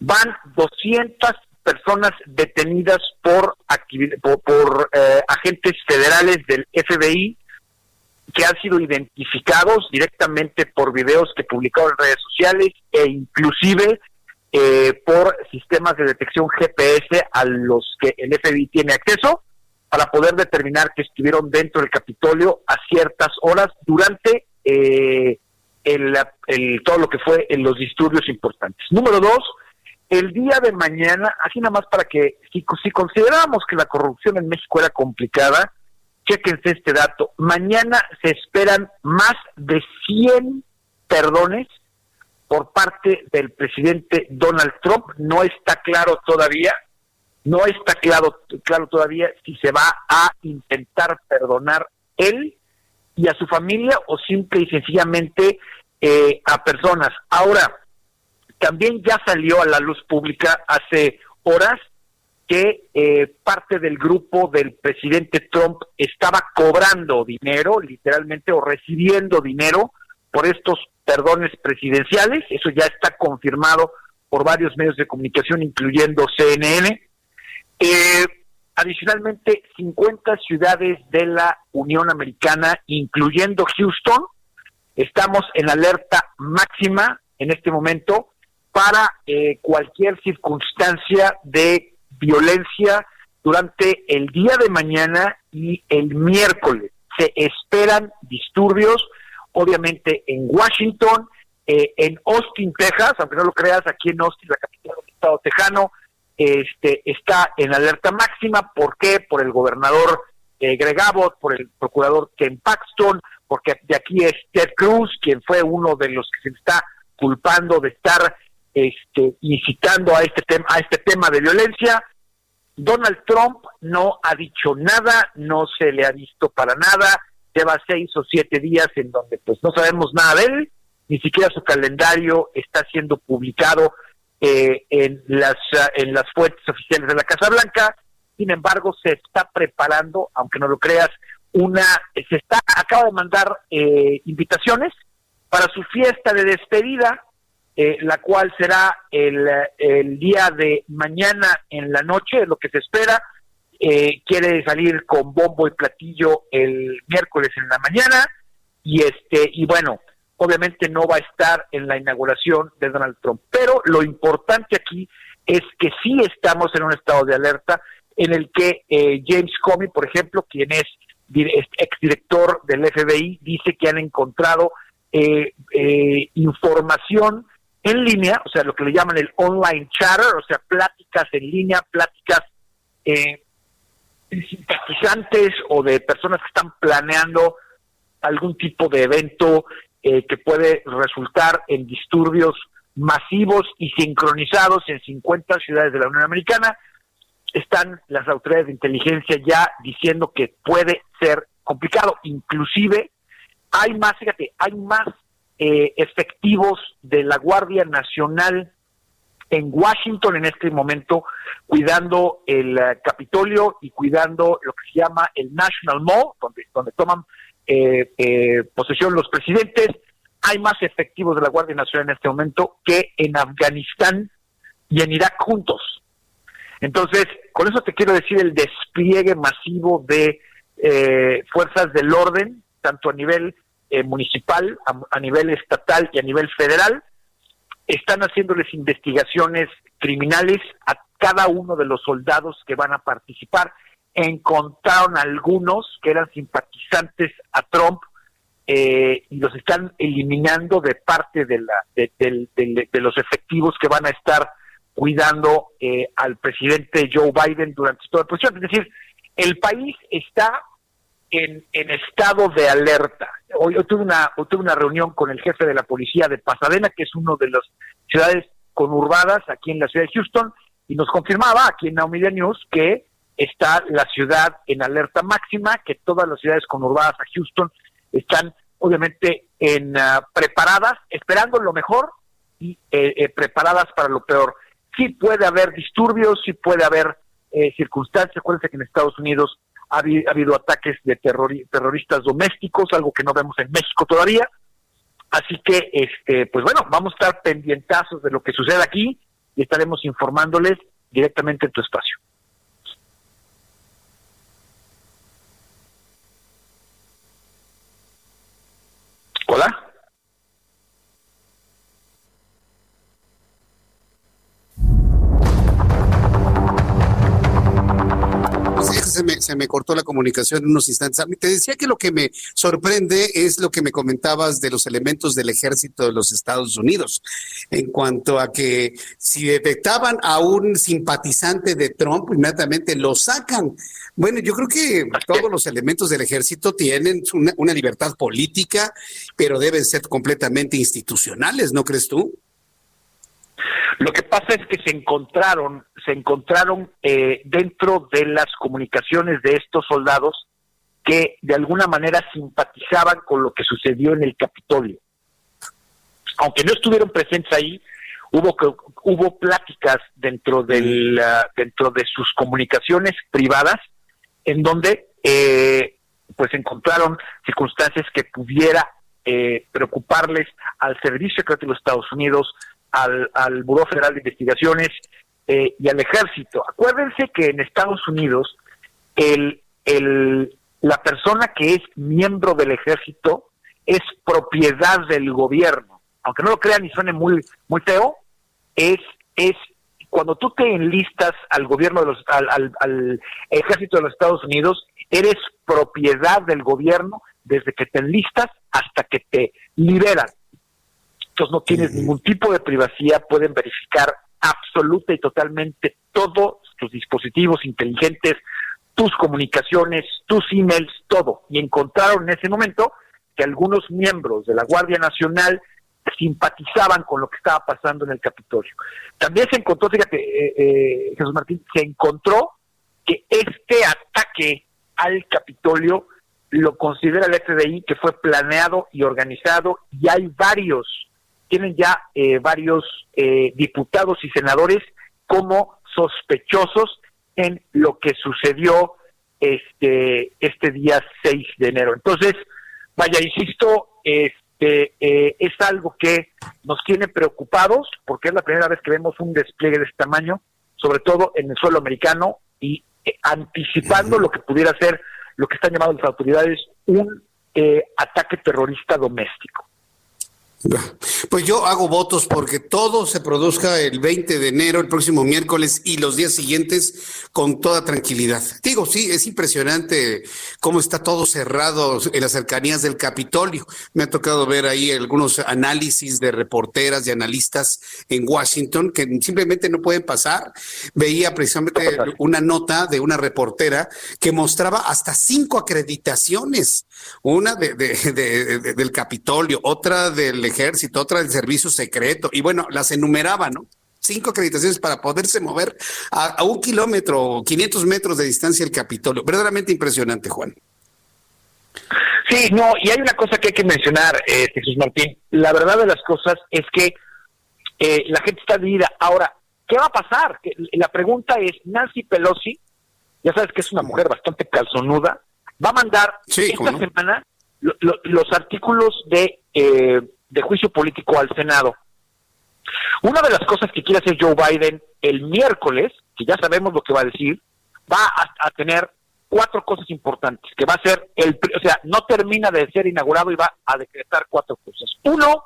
van 200 personas detenidas por, por, eh, agentes federales del FBI que han sido identificados directamente por videos que publicaron en redes sociales e inclusive eh, por sistemas de detección GPS a los que el FBI tiene acceso para poder determinar que estuvieron dentro del Capitolio a ciertas horas durante eh, el, todo lo que fue en los disturbios importantes. Número dos, el día de mañana, así nada más para que, si, si consideramos que la corrupción en México era complicada, chequense este dato, mañana se esperan más de 100 perdones por parte del presidente Donald Trump, no está claro todavía, no está claro, claro todavía si se va a intentar perdonar él y a su familia o simple y sencillamente eh, a personas. Ahora, también ya salió a la luz pública hace horas que eh, parte del grupo del presidente Trump estaba cobrando dinero, literalmente, o recibiendo dinero por estos perdones presidenciales. Eso ya está confirmado por varios medios de comunicación, incluyendo CNN. Eh, adicionalmente, 50 ciudades de la Unión Americana, incluyendo Houston, estamos en alerta máxima en este momento para eh, cualquier circunstancia de violencia durante el día de mañana y el miércoles. Se esperan disturbios, obviamente en Washington, eh, en Austin, Texas, aunque no lo creas, aquí en Austin, la capital del estado tejano, este, está en alerta máxima. ¿Por qué? Por el gobernador eh, Greg Abbott, por el procurador Ken Paxton, porque de aquí es Ted Cruz, quien fue uno de los que se está culpando de estar este, incitando a este tema, a este tema de violencia. Donald Trump no ha dicho nada, no se le ha visto para nada, lleva seis o siete días en donde pues no sabemos nada de él, ni siquiera su calendario está siendo publicado eh, en las en las fuentes oficiales de la Casa Blanca. Sin embargo, se está preparando, aunque no lo creas, una se está acaba de mandar eh, invitaciones para su fiesta de despedida eh, la cual será el, el, día de mañana en la noche, lo que se espera. Eh, quiere salir con bombo y platillo el miércoles en la mañana y este y bueno, obviamente no va a estar en la inauguración de Donald Trump, pero lo importante aquí es que sí estamos en un estado de alerta en el que eh, James Comey, por ejemplo, quien es exdirector del FBI, dice que han encontrado eh, información en línea, o sea, lo que le llaman el online chatter, o sea, pláticas en línea, pláticas eh, simpatizantes o de personas que están planeando algún tipo de evento eh, que puede resultar en disturbios masivos y sincronizados en 50 ciudades de la Unión Americana. Están las autoridades de inteligencia ya diciendo que puede ser complicado. Inclusive hay más, fíjate, hay más eh, efectivos de la Guardia Nacional en Washington en este momento, cuidando el eh, Capitolio y cuidando lo que se llama el National Mall, donde, donde toman eh, posesión los presidentes. Hay más efectivos de la Guardia Nacional en este momento que en Afganistán y en Irak juntos. Entonces, con eso te quiero decir el despliegue masivo de fuerzas del orden, tanto a nivel eh, municipal, a, nivel estatal y a nivel federal, están haciéndoles investigaciones criminales a cada uno de los soldados que van a participar. Encontraron algunos que eran simpatizantes a Trump eh, y los están eliminando de parte de, los efectivos que van a estar cuidando eh, al presidente Joe Biden durante toda la posición. Es decir, el país está en, en estado de alerta hoy, tuve una tuve una reunión con el jefe de la policía de Pasadena, que es uno de las ciudades conurbadas aquí en la ciudad de Houston, y nos confirmaba aquí en Naomedia News que está la ciudad en alerta máxima, que todas las ciudades conurbadas a Houston están obviamente en ah, preparadas, esperando lo mejor y eh, eh, preparadas para lo peor. Sí puede haber disturbios, sí puede haber eh, circunstancias, acuérdense que en Estados Unidos ha, habido ataques de terroristas domésticos, algo que no vemos en México todavía. Así que, este, pues bueno, vamos a estar pendientazos de lo que sucede aquí y estaremos informándoles directamente en tu espacio. Hola. Se me, cortó la comunicación en unos instantes. Te decía que lo que me sorprende es lo que me comentabas de los elementos del ejército de los Estados Unidos, en cuanto a que si detectaban a un simpatizante de Trump, inmediatamente lo sacan. Bueno, yo creo que todos los elementos del ejército tienen una, una libertad política, pero deben ser completamente institucionales, ¿no crees tú? Lo que pasa es que se encontraron, se encontraron eh, dentro de las comunicaciones de estos soldados que de alguna manera simpatizaban con lo que sucedió en el Capitolio. Aunque no estuvieron presentes ahí, hubo hubo pláticas dentro del dentro de sus comunicaciones privadas en donde eh, pues encontraron circunstancias que pudiera eh, preocuparles al Servicio Secreto de los Estados Unidos, al, al Buró Federal de Investigaciones eh, y al Ejército. Acuérdense que en Estados Unidos el, el, la persona que es miembro del Ejército es propiedad del gobierno. Aunque no lo crean y suene muy, muy feo, es, es cuando tú te enlistas al gobierno de los, al, al, al, ejército de los Estados Unidos, eres propiedad del gobierno desde que te enlistas hasta que te liberan no tienes ningún tipo de privacidad, pueden verificar absoluta y totalmente todos tus dispositivos inteligentes, tus comunicaciones, tus emails, todo. Y encontraron en ese momento que algunos miembros de la Guardia Nacional simpatizaban con lo que estaba pasando en el Capitolio. También se encontró, fíjate, eh, eh, Jesús Martín, se encontró que este ataque al Capitolio lo considera el FBI que fue planeado y organizado y hay varios tienen ya eh, varios eh, diputados y senadores como sospechosos en lo que sucedió este este día 6 de enero. Entonces, vaya, insisto, este eh, es algo que nos tiene preocupados porque es la primera vez que vemos un despliegue de este tamaño, sobre todo en el suelo americano y anticipando lo que pudiera ser lo que están llamando las autoridades un ataque terrorista doméstico. Pues yo hago votos porque todo se produzca el 20 de enero, el próximo miércoles y los días siguientes con toda tranquilidad. Digo, sí, es impresionante cómo está todo cerrado en las cercanías del Capitolio. Me ha tocado ver ahí algunos análisis de reporteras y analistas en Washington que simplemente no pueden pasar. Veía precisamente una nota de una reportera que mostraba hasta cinco acreditaciones, una de, del Capitolio, otra del ejército, otra del servicio secreto, y bueno, las enumeraba, ¿no? Cinco acreditaciones para poderse mover a, un kilómetro, 500 metros de distancia del Capitolio. Verdaderamente impresionante, Juan. Sí, no, y hay una cosa que hay que mencionar, eh, Jesús Martín. La verdad de las cosas es que eh, la gente está dividida. Ahora, ¿qué va a pasar? La pregunta es, Nancy Pelosi, ya sabes que es una mujer bastante calzonuda, va a mandar esta semana los artículos de eh, de juicio político al Senado. Una de las cosas que quiere hacer Joe Biden el miércoles, que ya sabemos lo que va a decir, va a, tener cuatro cosas importantes, que va a ser el, o sea, no termina de ser inaugurado y va a decretar cuatro cosas. Uno,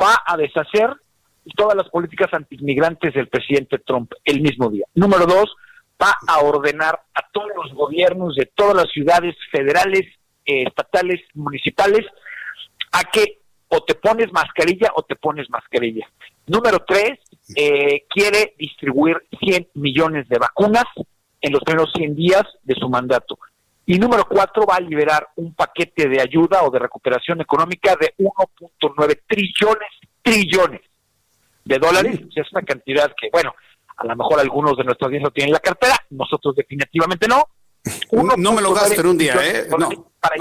va a deshacer todas las políticas antiinmigrantes del presidente Trump el mismo día. Número dos, va a ordenar a todos los gobiernos de todas las ciudades federales, eh, estatales, municipales, a que o te pones mascarilla o te pones mascarilla. Número tres, eh, quiere distribuir 100 millones de vacunas en los primeros 100 días de su mandato. Y número cuatro, va a liberar un paquete de ayuda o de recuperación económica de 1.9 trillones, trillones de dólares. es una cantidad que, bueno, a lo mejor algunos de nuestros audiencia lo tienen en la cartera, nosotros definitivamente no. no me lo gasto en un día, ¿eh? No, para,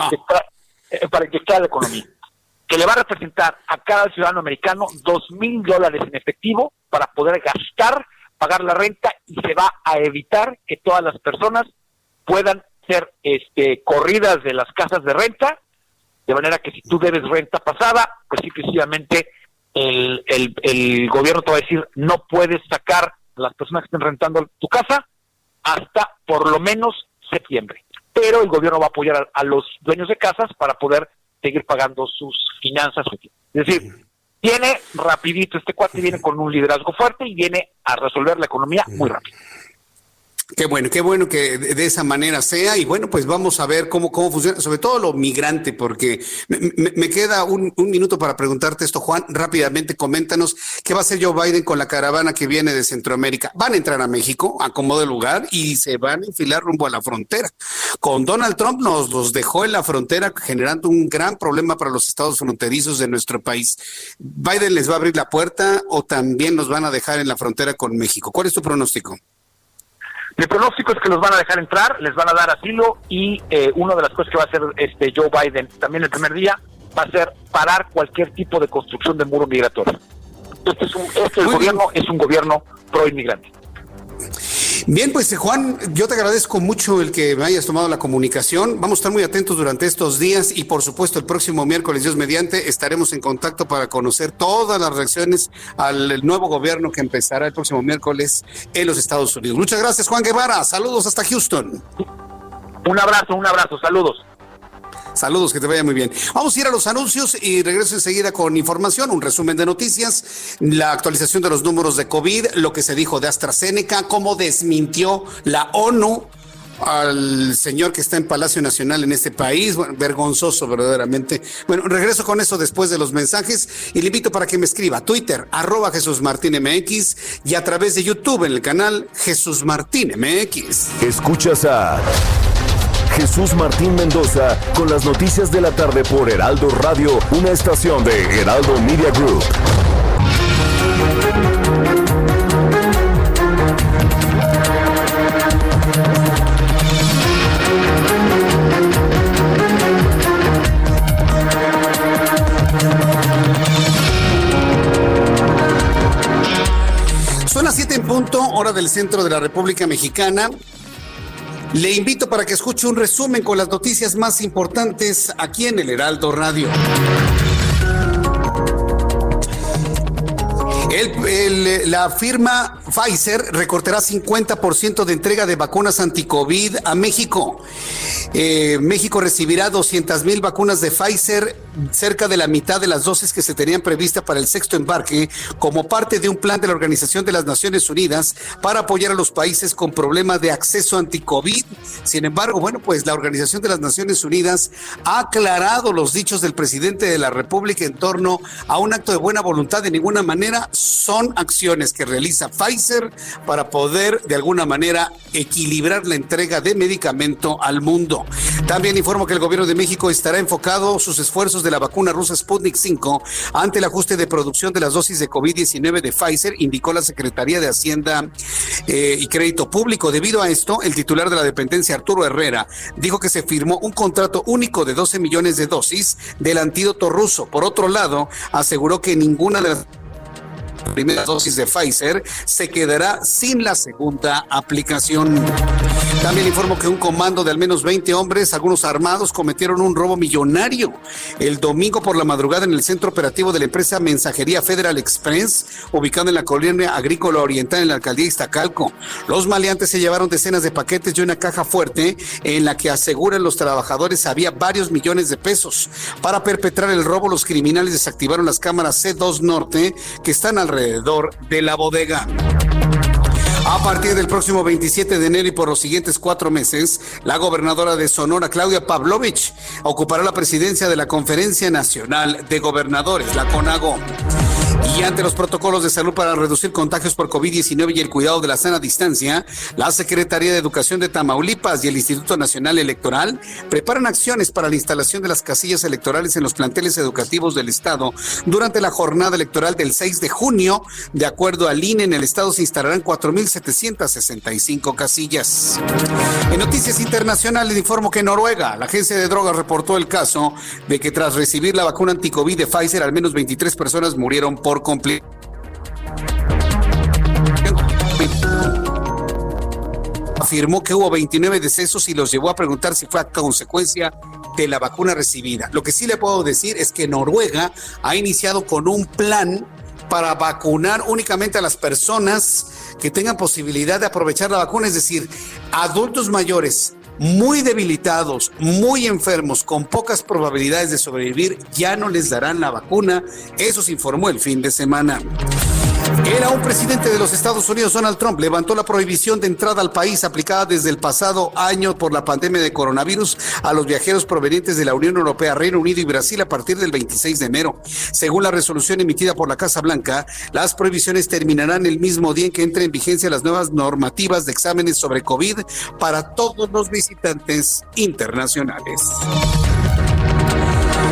eh, para inyectar la economía que le va a representar a cada ciudadano americano dos mil dólares en efectivo para poder gastar, pagar la renta y se va a evitar que todas las personas puedan ser este, corridas de las casas de renta, de manera que si tú debes renta pasada, pues simplemente el, el, gobierno te va a decir no puedes sacar a las personas que estén rentando tu casa hasta por lo menos septiembre. Pero el gobierno va a apoyar a, los dueños de casas para poder seguir pagando sus finanzas. Es decir, viene rapidito, este cuate viene con un liderazgo fuerte y viene a resolver la economía muy rápido. Qué bueno, qué bueno que de esa manera sea. Y bueno, pues vamos a ver cómo, cómo funciona, sobre todo lo migrante, porque me, queda un, minuto para preguntarte esto, Juan. Rápidamente, coméntanos qué va a hacer Joe Biden con la caravana que viene de Centroamérica. Van a entrar a México, a como de lugar, y se van a enfilar rumbo a la frontera. Con Donald Trump nos los dejó en la frontera, generando un gran problema para los estados fronterizos de nuestro país. ¿Biden les va a abrir la puerta o también nos van a dejar en la frontera con México? ¿Cuál es tu pronóstico? Mi pronóstico es que los van a dejar entrar, les van a dar asilo y eh, una de las cosas que va a hacer este Joe Biden también el primer día va a ser parar cualquier tipo de construcción de muro migratorio. Este, es un, este gobierno es un gobierno pro inmigrante. Bien, pues Juan, yo te agradezco mucho el que me hayas tomado la comunicación. Vamos a estar muy atentos durante estos días y por supuesto el próximo miércoles, Dios mediante, estaremos en contacto para conocer todas las reacciones al nuevo gobierno que empezará el próximo miércoles en los Estados Unidos. Muchas gracias, Juan Guevara. Saludos hasta Houston. Un abrazo, un abrazo, saludos. Saludos, que te vaya muy bien. Vamos a ir a los anuncios y regreso enseguida con información, un resumen de noticias, la actualización de los números de COVID, lo que se dijo de AstraZeneca, cómo desmintió la ONU al señor que está en Palacio Nacional en este país. Bueno, vergonzoso verdaderamente. Bueno, regreso con eso después de los mensajes y le invito para que me escriba Twitter, arroba Jesús Martín MX y a través de YouTube en el canal Jesús Martín MX. Escuchas a... Jesús Martín Mendoza con las noticias de la tarde por Heraldo Radio, una estación de Heraldo Media Group. Son las 7 en punto, hora del centro de la República Mexicana. Le invito para que escuche un resumen con las noticias más importantes aquí en el Heraldo Radio. la firma Pfizer recortará 50% de entrega de vacunas anti-COVID a México. Eh, México recibirá 200 mil vacunas de Pfizer, cerca de la mitad de las dosis que se tenían previstas para el sexto embarque, como parte de un plan de la Organización de las Naciones Unidas para apoyar a los países con problemas de acceso anti-COVID. Sin embargo, bueno, pues la Organización de las Naciones Unidas ha aclarado los dichos del presidente de la República en torno a un acto de buena voluntad. De ninguna manera son acciones que realiza Pfizer para poder de alguna manera equilibrar la entrega de medicamento al mundo. También informo que el gobierno de México estará enfocado sus esfuerzos de la vacuna rusa Sputnik 5 ante el ajuste de producción de las dosis de COVID-19 de Pfizer, indicó la Secretaría de Hacienda eh, y Crédito Público. Debido a esto, el titular de la dependencia, Arturo Herrera, dijo que se firmó un contrato único de 12 millones de dosis del antídoto ruso. Por otro lado, aseguró que ninguna de las primera dosis de Pfizer se quedará sin la segunda aplicación. También informo que un comando de al menos 20 hombres, algunos armados, cometieron un robo millonario el domingo por la madrugada en el centro operativo de la empresa Mensajería Federal Express, ubicado en la colonia agrícola oriental en la alcaldía Iztacalco. Los maleantes se llevaron decenas de paquetes y una caja fuerte en la que aseguran los trabajadores había varios millones de pesos. Para perpetrar el robo, los criminales desactivaron las cámaras C2 Norte que están al alrededor de la bodega. A partir del próximo 27 de enero y por los siguientes cuatro meses, la gobernadora de Sonora, Claudia Pavlovich, ocupará la presidencia de la Conferencia Nacional de Gobernadores, la CONAGO. Y ante los protocolos de salud para reducir contagios por COVID-19 y el cuidado de la sana distancia, la Secretaría de Educación de Tamaulipas y el Instituto Nacional Electoral preparan acciones para la instalación de las casillas electorales en los planteles educativos del Estado durante la jornada electoral del 6 de junio. De acuerdo al INE, en el Estado se instalarán 4.765 casillas. En noticias internacionales informo que Noruega, la agencia de drogas, reportó el caso de que tras recibir la vacuna anticovid de Pfizer, al menos 23 personas murieron por afirmó que hubo 29 decesos y los llevó a preguntar si fue a consecuencia de la vacuna recibida. Lo que sí le puedo decir es que Noruega ha iniciado con un plan para vacunar únicamente a las personas que tengan posibilidad de aprovechar la vacuna, es decir, adultos mayores muy debilitados, muy enfermos, con pocas probabilidades de sobrevivir, ya no les darán la vacuna. Eso se informó el fin de semana. Era un presidente de los Estados Unidos, Donald Trump, levantó la prohibición de entrada al país aplicada desde el pasado año por la pandemia de coronavirus a los viajeros provenientes de la Unión Europea, Reino Unido y Brasil a partir del 26 de enero. Según la resolución emitida por la Casa Blanca, las prohibiciones terminarán el mismo día en que entre en vigencia las nuevas normativas de exámenes sobre COVID para todos los visitantes internacionales.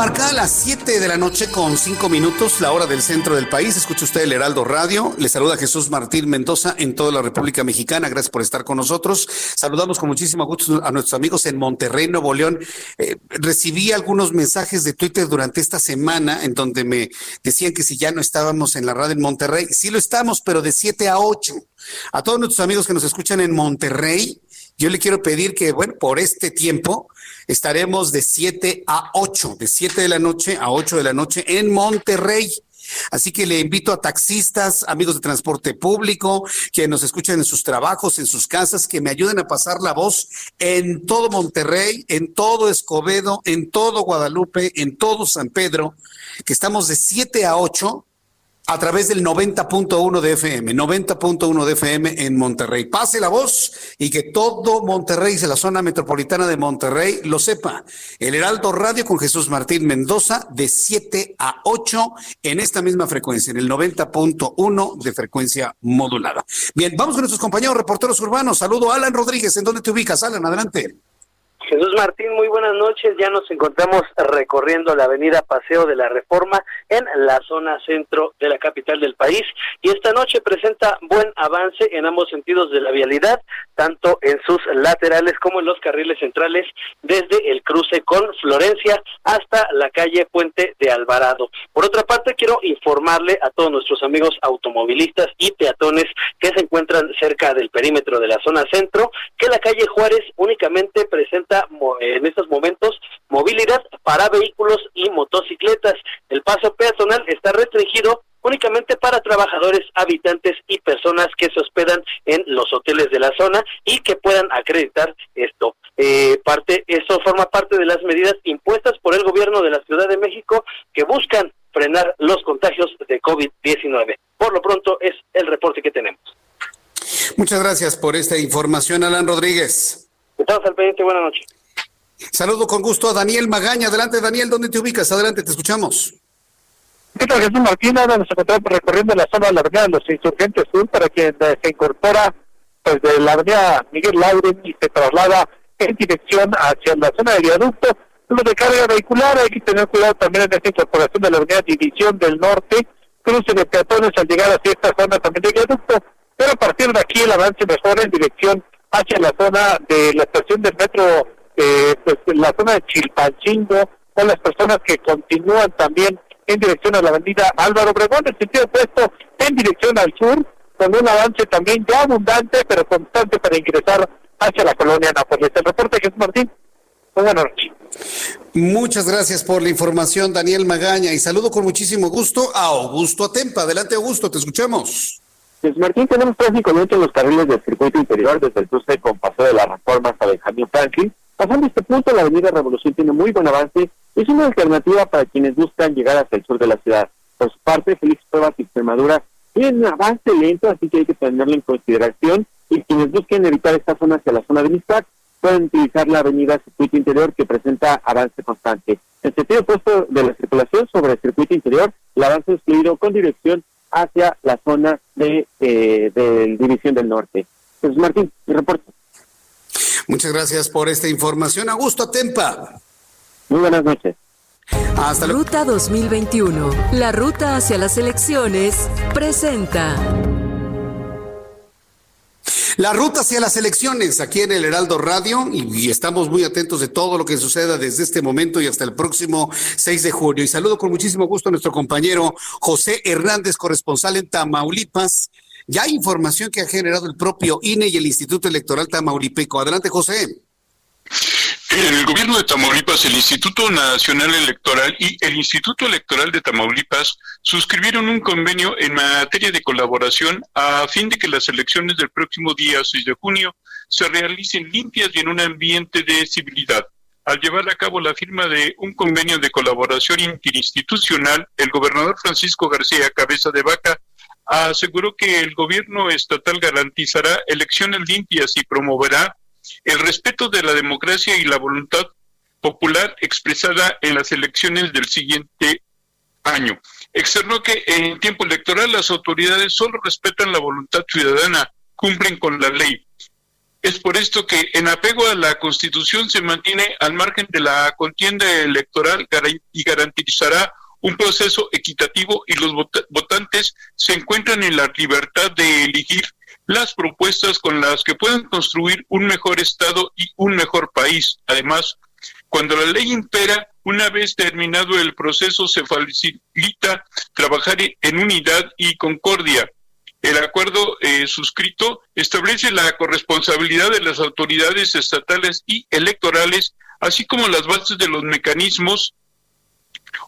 Marca las 7 de la noche con 5 minutos, la hora del centro del país. Escucha usted el Heraldo Radio. Le saluda Jesús Martín Mendoza en toda la República Mexicana. Gracias por estar con nosotros. Saludamos con muchísimo gusto a nuestros amigos en Monterrey, Nuevo León. Eh, recibí algunos mensajes de Twitter durante esta semana en donde me decían que si ya no estábamos en la radio en Monterrey. Sí lo estamos, pero de 7 a 8. A todos nuestros amigos que nos escuchan en Monterrey, yo le quiero pedir que, bueno, por este tiempo estaremos de 7 a 8, de 7 de la noche a 8 de la noche en Monterrey. Así que le invito a taxistas, amigos de transporte público, que nos escuchen en sus trabajos, en sus casas, que me ayuden a pasar la voz en todo Monterrey, en todo Escobedo, en todo Guadalupe, en todo San Pedro, que estamos de 7 a 8 a través del 90.1 de FM, 90.1 de FM en Monterrey. Pase la voz y que todo Monterrey, la zona metropolitana de Monterrey, lo sepa. El Heraldo Radio con Jesús Martín Mendoza de 7 a 8 en esta misma frecuencia, en el 90.1 de frecuencia modulada. Bien, vamos con nuestros compañeros reporteros urbanos. Saludo a Alan Rodríguez. ¿En dónde te ubicas, Alan? Adelante. Jesús Martín, muy buenas noches. Ya nos encontramos recorriendo la avenida Paseo de la Reforma en la zona centro de la capital del país y esta noche presenta buen avance en ambos sentidos de la vialidad, tanto en sus laterales como en los carriles centrales, desde el cruce con Florencia hasta la calle Puente de Alvarado. Por otra parte, quiero informarle a todos nuestros amigos automovilistas y peatones que se encuentran cerca del perímetro de la zona centro que la calle Juárez únicamente presenta en estos momentos movilidad para vehículos y motocicletas. El paso peatonal está restringido únicamente para trabajadores, habitantes y personas que se hospedan en los hoteles de la zona y que puedan acreditar esto. Eh, parte, eso forma parte de las medidas impuestas por el gobierno de la Ciudad de México que buscan frenar los contagios de COVID-19. Por lo pronto es el reporte que tenemos. Muchas gracias por esta información, Alan Rodríguez. Estamos al pendiente, buenas noches. Saludo con gusto a Daniel Magaña. Adelante, Daniel, ¿dónde te ubicas? Adelante, te escuchamos. ¿Qué tal, Jesús Martín? Ahora nos encontramos recorriendo la zona de la avenida de los Insurgentes Sur para quien eh, se incorpora pues de la avenida Miguel Lauren y se traslada en dirección hacia la zona de viaducto. Lo de carga vehicular, hay que tener cuidado también en esta incorporación de la avenida División del Norte, cruce de peatones al llegar hacia esta zona también de viaducto, pero a partir de aquí el avance mejora en dirección hacia la zona de la estación del metro, eh, pues la zona de Chilpancingo, con las personas que continúan también en dirección a la avenida Álvaro Obregón, en sentido opuesto en dirección al sur, con un avance también ya abundante, pero constante para ingresar hacia la colonia Nápoles. El reporte Jesús Martín. Buenas noches. Muchas gracias por la información, Daniel Magaña, y saludo con muchísimo gusto a Augusto Atempa. Adelante, Augusto, te escuchamos. Pues Martín, tenemos tráfico lento en los carriles del circuito interior desde el cruce con Paseo de la Reforma hasta Benjamín Franklin. Pasando este punto, la avenida Revolución tiene muy buen avance. Es una alternativa para quienes buscan llegar hacia el sur de la ciudad. Por su parte, Félix Pruebas y Extremadura tienen un avance lento, así que hay que tenerlo en consideración. Y quienes busquen evitar esta zona hacia la zona de Mistac, pueden utilizar la avenida Circuito Interior que presenta avance constante. En sentido opuesto de la circulación sobre el circuito interior, el avance es fluido con dirección hacia la zona de, eh, División del Norte. Pues Martín, mi reporte. Muchas gracias por esta información. Augusto Tempa. Muy buenas noches. Hasta la Ruta 2021, la ruta hacia las elecciones, presenta. La ruta hacia las elecciones aquí en el Heraldo Radio y, estamos muy atentos de todo lo que suceda desde este momento y hasta el próximo 6 de junio. Y saludo con muchísimo gusto a nuestro compañero José Hernández, corresponsal en Tamaulipas. Ya hay información que ha generado el propio INE y el Instituto Electoral Tamaulipeco. Adelante, José. El gobierno de Tamaulipas, el Instituto Nacional Electoral y el Instituto Electoral de Tamaulipas suscribieron un convenio en materia de colaboración a fin de que las elecciones del próximo día 6 de junio se realicen limpias y en un ambiente de civilidad. Al llevar a cabo la firma de un convenio de colaboración interinstitucional, el gobernador Francisco García Cabeza de Vaca aseguró que el gobierno estatal garantizará elecciones limpias y promoverá el respeto de la democracia y la voluntad popular expresada en las elecciones del siguiente año. Externó que en tiempo electoral las autoridades solo respetan la voluntad ciudadana, cumplen con la ley. Es por esto que en apego a la Constitución se mantiene al margen de la contienda electoral y garantizará un proceso equitativo y los votantes se encuentran en la libertad de elegir las propuestas con las que pueden construir un mejor Estado y un mejor país. Además, cuando la ley impera, una vez terminado el proceso, se facilita trabajar en unidad y concordia. El acuerdo eh, suscrito establece la corresponsabilidad de las autoridades estatales y electorales, así como las bases de los mecanismos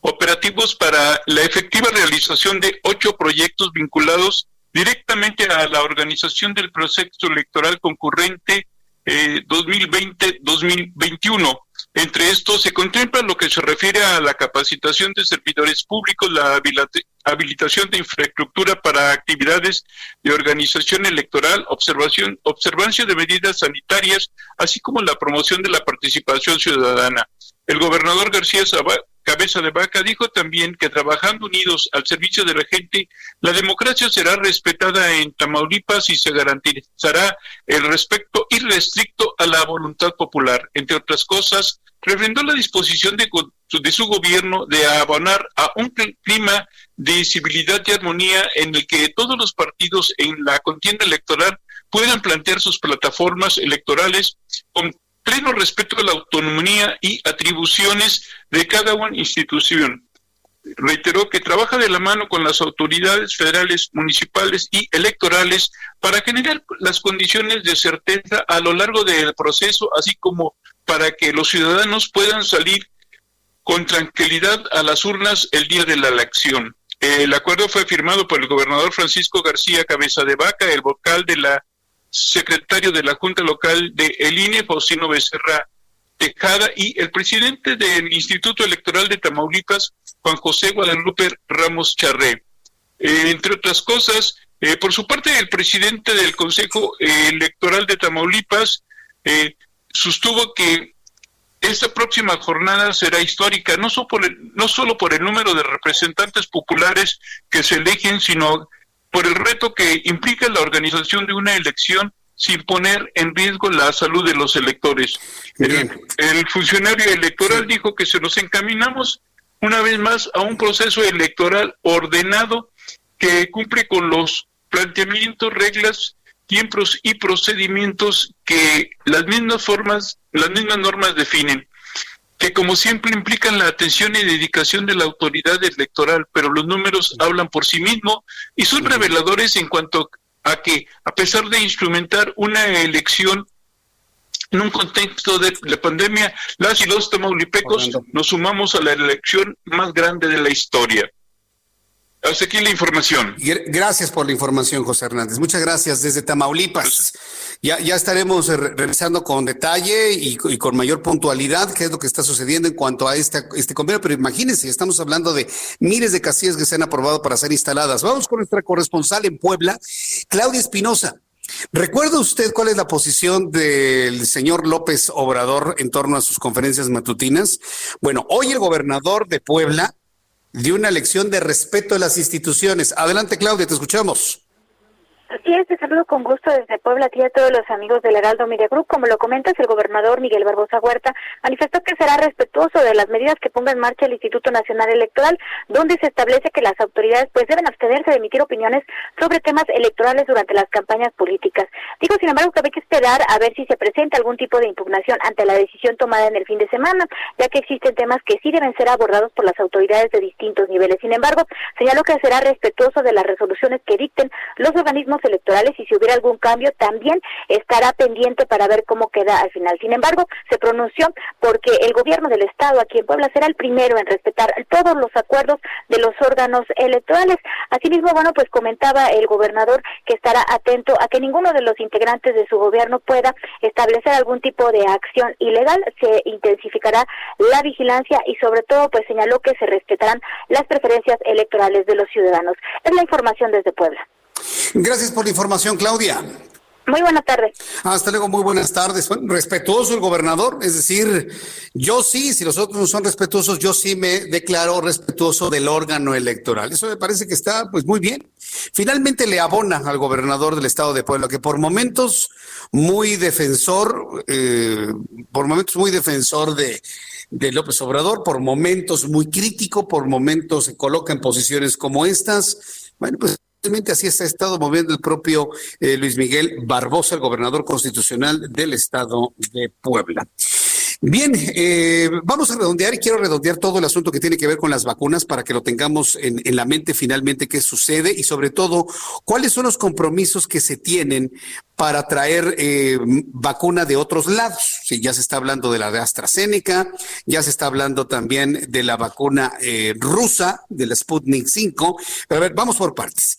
operativos para la efectiva realización de ocho proyectos vinculados directamente a la organización del proceso electoral concurrente 2020-2021. Eh, Entre estos se contempla lo que se refiere a la capacitación de servidores públicos, la habilitación de infraestructura para actividades de organización electoral, observación, observancia de medidas sanitarias, así como la promoción de la participación ciudadana. El gobernador García Cabeza de Vaca dijo también que trabajando unidos al servicio de la gente, la democracia será respetada en Tamaulipas y se garantizará el respeto irrestricto a la voluntad popular. Entre otras cosas, refrendó la disposición de, de su gobierno de abonar a un clima de civilidad y armonía en el que todos los partidos en la contienda electoral puedan plantear sus plataformas electorales con pleno respeto a la autonomía y atribuciones de cada una institución. Reiteró que trabaja de la mano con las autoridades federales, municipales y electorales para generar las condiciones de certeza a lo largo del proceso, así como para que los ciudadanos puedan salir con tranquilidad a las urnas el día de la elección. El acuerdo fue firmado por el gobernador Francisco García Cabeza de Vaca, el vocal de la secretario de la Junta Local de el INE, Faustino Becerra Tejada, y el presidente del Instituto Electoral de Tamaulipas, Juan José Guadalupe Ramos Charré. Eh, entre otras cosas, eh, por su parte, el presidente del Consejo Electoral de Tamaulipas eh, sostuvo que esta próxima jornada será histórica, no solo, por el, no solo por el número de representantes populares que se eligen, sino por el reto que implica la organización de una elección sin poner en riesgo la salud de los electores. El, funcionario electoral dijo que se nos encaminamos una vez más a un proceso electoral ordenado que cumple con los planteamientos, reglas, tiempos y procedimientos que las mismas formas, las mismas normas definen que como siempre implican la atención y dedicación de la autoridad electoral, pero los números hablan por sí mismos y son reveladores en cuanto a que, a pesar de instrumentar una elección en un contexto de la pandemia, las y los tamaulipecos nos sumamos a la elección más grande de la historia. Hasta aquí la información. Gracias por la información, José Hernández. Muchas gracias desde Tamaulipas. Ya, ya estaremos revisando con detalle y, con mayor puntualidad qué es lo que está sucediendo en cuanto a este, este convenio. Pero imagínense, estamos hablando de miles de casillas que se han aprobado para ser instaladas. Vamos con nuestra corresponsal en Puebla, Claudia Espinosa. ¿Recuerda usted cuál es la posición del señor López Obrador en torno a sus conferencias matutinas? Bueno, hoy el gobernador de Puebla de una lección de respeto a las instituciones. Adelante, Claudia, te escuchamos. Así es, te saludo con gusto desde Puebla a a todos los amigos del Heraldo Media Group. Como lo comentas, el gobernador Miguel Barbosa Huerta manifestó que será respetuoso de las medidas que ponga en marcha el Instituto Nacional Electoral, donde se establece que las autoridades pues deben abstenerse de emitir opiniones sobre temas electorales durante las campañas políticas. Digo, sin embargo, que hay que esperar a ver si se presenta algún tipo de impugnación ante la decisión tomada en el fin de semana, ya que existen temas que sí deben ser abordados por las autoridades de distintos niveles. Sin embargo, señaló que será respetuoso de las resoluciones que dicten los organismos electorales y si hubiera algún cambio también estará pendiente para ver cómo queda al final. Sin embargo, se pronunció porque el gobierno del estado aquí en Puebla será el primero en respetar todos los acuerdos de los órganos electorales. Asimismo, bueno, pues comentaba el gobernador que estará atento a que ninguno de los integrantes de su gobierno pueda establecer algún tipo de acción ilegal. Se intensificará la vigilancia y sobre todo pues señaló que se respetarán las preferencias electorales de los ciudadanos. Es la información desde Puebla. Gracias por la información, Claudia. Muy buenas tardes. Hasta luego, muy buenas tardes. Respetuoso el gobernador, es decir, yo sí, si los otros no son respetuosos, yo sí me declaro respetuoso del órgano electoral. Eso me parece que está pues muy bien. Finalmente le abona al gobernador del estado de Puebla, que por momentos muy defensor, eh, por momentos muy defensor de, de López Obrador, por momentos muy crítico, por momentos se coloca en posiciones como estas. Bueno, pues así se ha estado moviendo el propio eh, Luis Miguel Barbosa, el gobernador constitucional del estado de Puebla. Bien, eh, vamos a redondear y quiero redondear todo el asunto que tiene que ver con las vacunas para que lo tengamos en, la mente finalmente qué sucede y sobre todo cuáles son los compromisos que se tienen para traer eh, vacuna de otros lados. Sí, ya se está hablando de la de AstraZeneca, ya se está hablando también de la vacuna eh, rusa, de la Sputnik 5. Pero a ver, vamos por partes.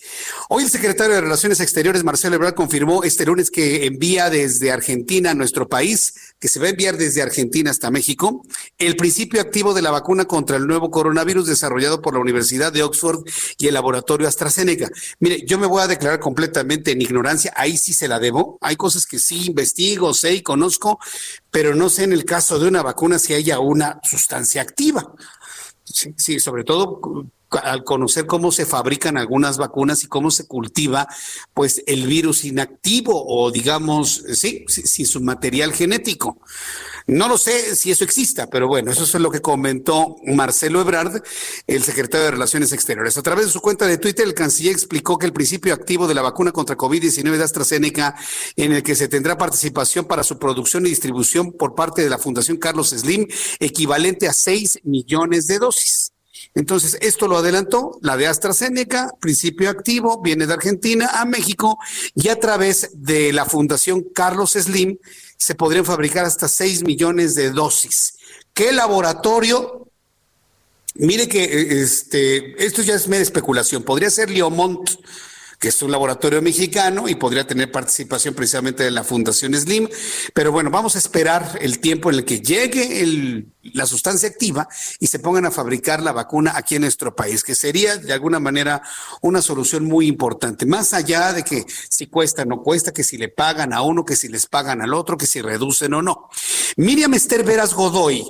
Hoy el secretario de Relaciones Exteriores, Marcelo Ebrard, confirmó este lunes que envía desde Argentina a nuestro país, que se va a enviar desde Argentina hasta México, el principio activo de la vacuna contra el nuevo coronavirus desarrollado por la Universidad de Oxford y el laboratorio AstraZeneca. Mire, yo me voy a declarar completamente en ignorancia, ahí sí se la debo. Hay cosas que sí investigo, sé y conozco, pero no sé en el caso de una vacuna si haya una sustancia activa. Sí, sí, sobre todo al conocer cómo se fabrican algunas vacunas y cómo se cultiva, pues el virus inactivo o digamos, sí, sin su material genético. No lo sé si eso exista, pero bueno, eso es lo que comentó Marcelo Ebrard, el secretario de Relaciones Exteriores. A través de su cuenta de Twitter, el canciller explicó que el principio activo de la vacuna contra COVID-19 de AstraZeneca, en el que se tendrá participación para su producción y distribución por parte de la Fundación Carlos Slim, equivalente a 6 millones de dosis. Entonces, esto lo adelantó la de AstraZeneca, principio activo, viene de Argentina a México y a través de la Fundación Carlos Slim se podrían fabricar hasta 6 millones de dosis. ¿Qué laboratorio? Mire que eh, este, esto ya es mera especulación. Podría ser Liomont que es un laboratorio mexicano y podría tener participación precisamente de la Fundación Slim. Pero bueno, vamos a esperar el tiempo en el que llegue la sustancia activa y se pongan a fabricar la vacuna aquí en nuestro país, que sería de alguna manera una solución muy importante. Más allá de que si cuesta o no cuesta, que si le pagan a uno, que si les pagan al otro, que si reducen o no. Miriam Esther Veras Godoy,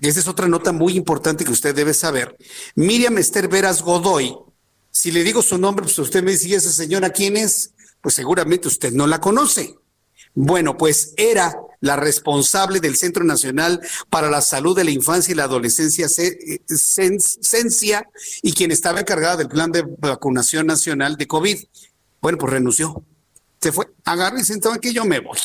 y esa es otra nota muy importante que usted debe saber. Miriam Esther Veras Godoy si le digo su nombre, pues usted me dice, ¿y esa señora quién es? Pues seguramente usted no la conoce. Bueno, pues era la responsable del Centro Nacional para la Salud de la Infancia y la Adolescencia, CENCIA, y quien estaba encargada del plan de vacunación nacional de COVID. Bueno, pues renunció. Se fue, agarré y sentó que yo me voy.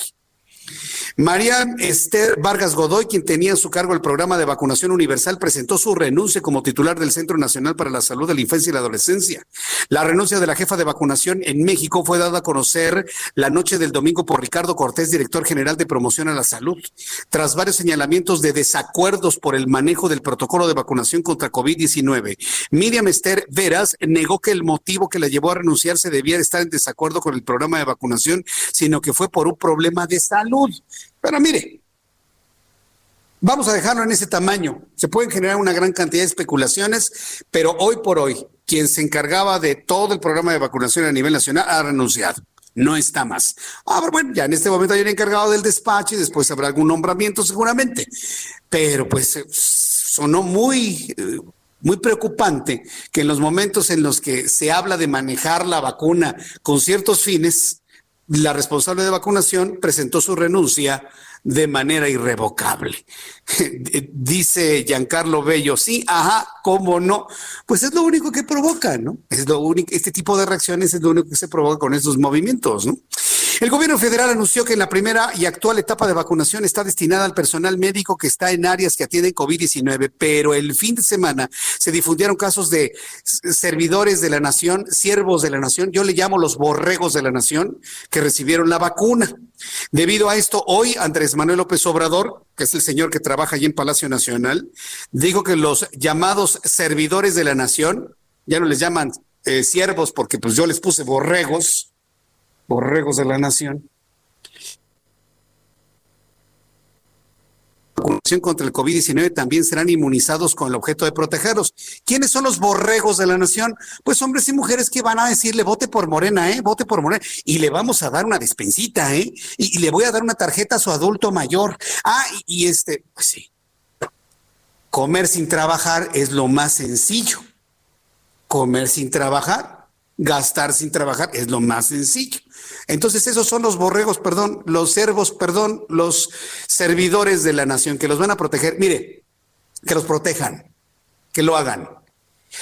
María Esther Vargas Godoy, quien tenía en su cargo el programa de vacunación universal, presentó su renuncia como titular del Centro Nacional para la Salud de la Infancia y la Adolescencia. La renuncia de la jefa de vacunación en México fue dada a conocer la noche del domingo por Ricardo Cortés, director general de promoción a la salud, tras varios señalamientos de desacuerdos por el manejo del protocolo de vacunación contra COVID-19. Miriam Esther Veras negó que el motivo que la llevó a renunciar se debía de estar en desacuerdo con el programa de vacunación, sino que fue por un problema de salud. Pero mire, vamos a dejarlo en ese tamaño. Se pueden generar una gran cantidad de especulaciones, pero hoy por hoy, quien se encargaba de todo el programa de vacunación a nivel nacional ha renunciado. No está más. Ah, bueno, ya en este momento hay un encargado del despacho y después habrá algún nombramiento seguramente. Pero pues sonó muy, eh, muy preocupante que en los momentos en los que se habla de manejar la vacuna con ciertos fines, la responsable de vacunación presentó su renuncia de manera irrevocable. Dice Giancarlo Bello, sí, ajá, cómo no. Pues es lo único que provoca, ¿no? Es lo único, este tipo de reacciones es lo único que se provoca con estos movimientos, ¿no? El gobierno federal anunció que en la primera y actual etapa de vacunación está destinada al personal médico que está en áreas que atienden COVID-19, pero el fin de semana se difundieron casos de servidores de la nación, siervos de la nación, yo le llamo los borregos de la nación, que recibieron la vacuna. Debido a esto, hoy Andrés Manuel López Obrador, que es el señor que trabaja allí en Palacio Nacional, dijo que los llamados servidores de la nación, ya no les llaman eh, siervos porque pues yo les puse borregos, borregos de la nación. Vacunación contra el COVID-19 también serán inmunizados con el objeto de protegerlos. ¿Quiénes son los borregos de la nación? Pues hombres y mujeres que van a decirle, vote por Morena, ¿eh? Vote por Morena. Y le vamos a dar una despensita, ¿eh? Y, le voy a dar una tarjeta a su adulto mayor. Ah, y, y este, pues sí. Comer sin trabajar es lo más sencillo. Comer sin trabajar, gastar sin trabajar es lo más sencillo. Entonces esos son los borregos, perdón, los servos, perdón, los servidores de la nación que los van a proteger. Mire, que los protejan, que lo hagan.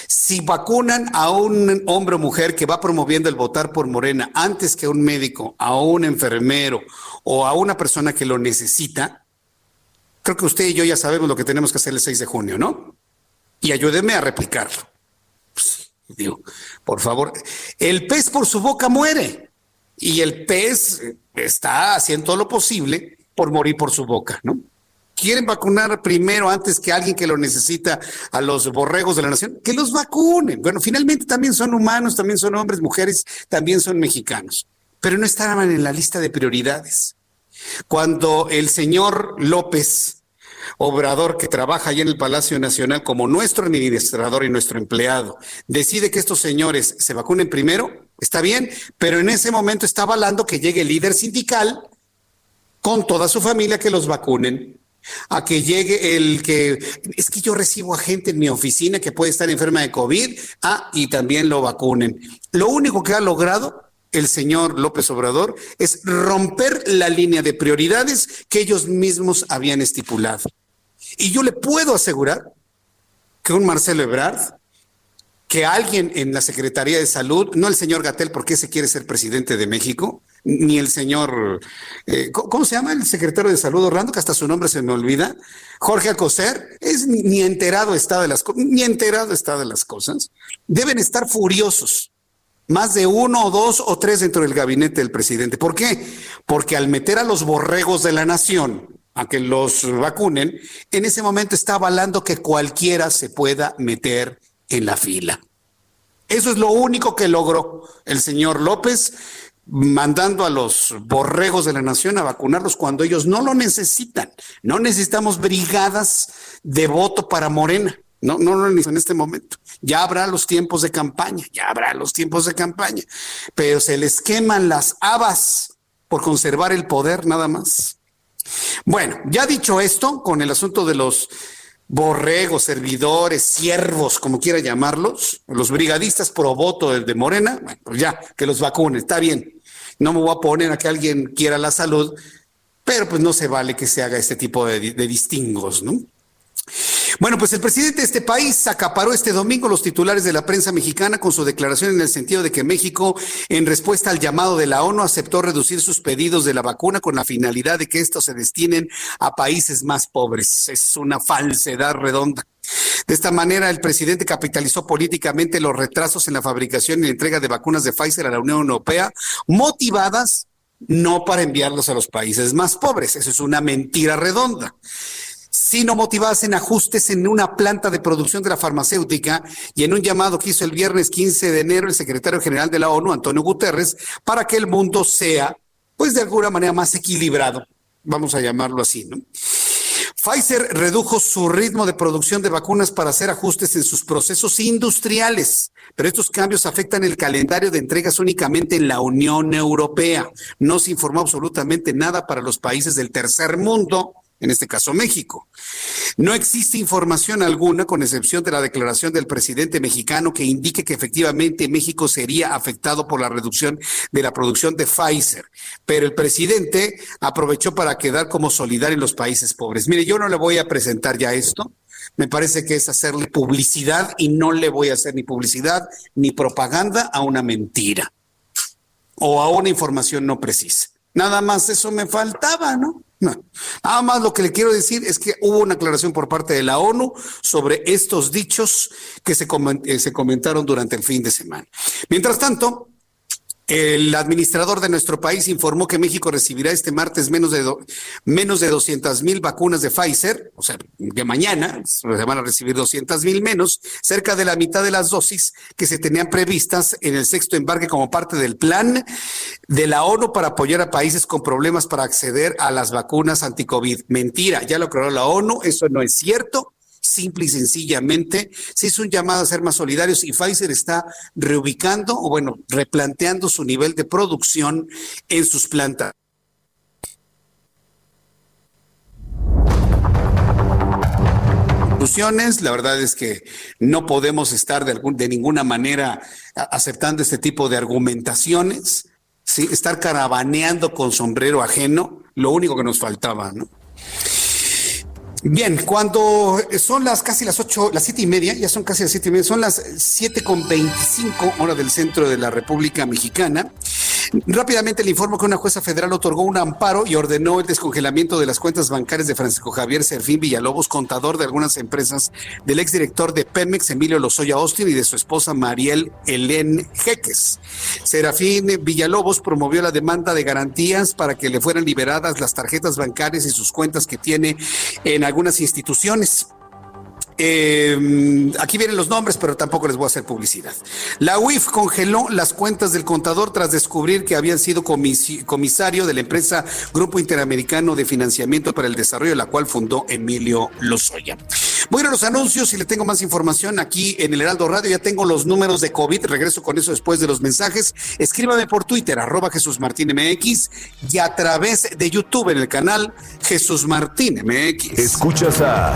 Si vacunan a un hombre o mujer que va promoviendo el votar por Morena antes que a un médico, a un enfermero o a una persona que lo necesita, creo que usted y yo ya sabemos lo que tenemos que hacer el 6 de junio, ¿no? Y ayúdeme a replicarlo. Digo, por favor, el pez por su boca muere y el pez está haciendo todo lo posible por morir por su boca, ¿no? Quieren vacunar primero antes que alguien que lo necesita a los borregos de la nación, que los vacunen. Bueno, finalmente también son humanos, también son hombres, mujeres, también son mexicanos, pero no estaban en la lista de prioridades. Cuando el señor López Obrador, que trabaja allí en el Palacio Nacional como nuestro administrador y nuestro empleado, decide que estos señores se vacunen primero, está bien, pero en ese momento está avalando que llegue el líder sindical con toda su familia que los vacunen. A que llegue el que es que yo recibo a gente en mi oficina que puede estar enferma de COVID, ah, y también lo vacunen. Lo único que ha logrado el señor López Obrador es romper la línea de prioridades que ellos mismos habían estipulado. Y yo le puedo asegurar que un Marcelo Ebrard, que alguien en la Secretaría de Salud, no el señor Gatel, porque ese quiere ser presidente de México, ni el señor, eh, ¿cómo se llama el secretario de Salud Orlando? Que hasta su nombre se me olvida. Jorge Alcocer, es ni enterado está de las ni enterado está de las cosas. Deben estar furiosos más de uno dos o tres dentro del gabinete del presidente. ¿Por qué? Porque al meter a los borregos de la nación a que los vacunen, en ese momento está avalando que cualquiera se pueda meter en la fila. Eso es lo único que logró el señor López mandando a los borregos de la nación a vacunarlos cuando ellos no lo necesitan. No necesitamos brigadas de voto para Morena. No, no lo en este momento. Ya habrá los tiempos de campaña, ya habrá los tiempos de campaña, pero se les queman las habas por conservar el poder nada más. Bueno, ya dicho esto, con el asunto de los borregos, servidores, siervos, como quiera llamarlos, los brigadistas pro voto de Morena, bueno, pues ya, que los vacunen, está bien. No me voy a poner a que alguien quiera la salud, pero pues no se vale que se haga este tipo de, de distingos, ¿no? Bueno, pues el presidente de este país acaparó este domingo los titulares de la prensa mexicana con su declaración en el sentido de que México, en respuesta al llamado de la ONU, aceptó reducir sus pedidos de la vacuna con la finalidad de que estos se destinen a países más pobres. Es una falsedad redonda. De esta manera, el presidente capitalizó políticamente los retrasos en la fabricación y entrega de vacunas de Pfizer a la Unión Europea, motivadas no para enviarlos a los países más pobres. Eso es una mentira redonda sino motivadas en ajustes en una planta de producción de la farmacéutica y en un llamado que hizo el viernes 15 de enero el secretario general de la ONU, Antonio Guterres, para que el mundo sea, pues de alguna manera, más equilibrado. Vamos a llamarlo así, ¿no? Pfizer redujo su ritmo de producción de vacunas para hacer ajustes en sus procesos industriales, pero estos cambios afectan el calendario de entregas únicamente en la Unión Europea. No se informó absolutamente nada para los países del tercer mundo en este caso México. No existe información alguna, con excepción de la declaración del presidente mexicano, que indique que efectivamente México sería afectado por la reducción de la producción de Pfizer. Pero el presidente aprovechó para quedar como solidario en los países pobres. Mire, yo no le voy a presentar ya esto. Me parece que es hacerle publicidad y no le voy a hacer ni publicidad ni propaganda a una mentira o a una información no precisa. Nada más eso me faltaba, ¿no? Nada más lo que le quiero decir es que hubo una aclaración por parte de la ONU sobre estos dichos que se, eh, se comentaron durante el fin de semana. Mientras tanto, el administrador de nuestro país informó que México recibirá este martes menos de, menos de 200 mil vacunas de Pfizer, o sea, que mañana se van a recibir 200 mil menos, cerca de la mitad de las dosis que se tenían previstas en el sexto embarque como parte del plan de la ONU para apoyar a países con problemas para acceder a las vacunas anti-COVID. Mentira, ya lo creó la ONU, eso no es cierto simple y sencillamente se hizo un llamado a ser más solidarios y Pfizer está reubicando o bueno, replanteando su nivel de producción en sus plantas. La verdad es que no podemos estar de, de ninguna manera aceptando este tipo de argumentaciones, ¿sí? estar caravaneando con sombrero ajeno, lo único que nos faltaba, ¿no? Bien, cuando son las casi las ocho, las siete y media, ya son casi las siete y media, son las siete con veinticinco hora del centro de la República Mexicana. Rápidamente le informo que una jueza federal otorgó un amparo y ordenó el descongelamiento de las cuentas bancarias de Francisco Javier Serfín Villalobos, contador de algunas empresas, del exdirector de Pemex, Emilio Lozoya Austin, y de su esposa Mariel Helen Jeques. Serafín Villalobos promovió la demanda de garantías para que le fueran liberadas las tarjetas bancarias y sus cuentas que tiene en algunas instituciones. Eh, aquí vienen los nombres, pero tampoco les voy a hacer publicidad. La UIF congeló las cuentas del contador tras descubrir que habían sido comisario de la empresa Grupo Interamericano de Financiamiento para el Desarrollo, la cual fundó Emilio Lozoya. Voy a los anuncios y le tengo más información aquí en el Heraldo Radio. Ya tengo los números de COVID. Regreso con eso después de los mensajes. Escríbame por Twitter, arroba Jesús Martín MX y a través de YouTube en el canal Jesús Martín MX. Escuchas a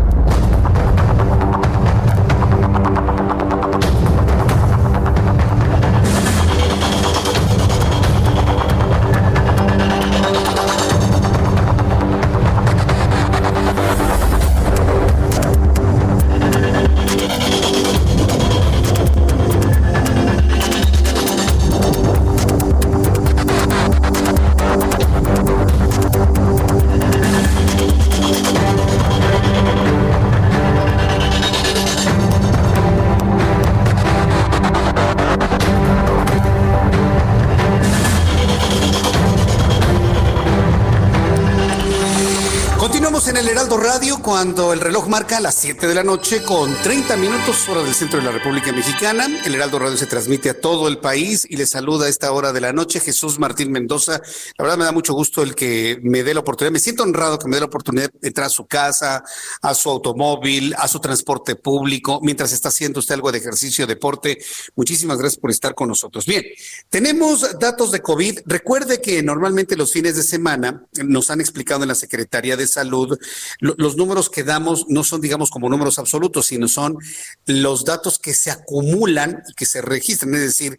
Cuando el reloj marca las 7 de la noche con 30 minutos hora del centro de la República Mexicana. El Heraldo Radio se transmite a todo el país y le saluda a esta hora de la noche Jesús Martín Mendoza. La verdad me da mucho gusto el que me dé la oportunidad. Me siento honrado que me dé la oportunidad de entrar a su casa, a su automóvil, a su transporte público, mientras está haciendo usted algo de ejercicio, deporte. Muchísimas gracias por estar con nosotros. Bien, tenemos datos de COVID. Recuerde que normalmente los fines de semana nos han explicado en la Secretaría de Salud los números números que damos no son, digamos, como números absolutos, sino son los datos que se acumulan y que se registran. Es decir,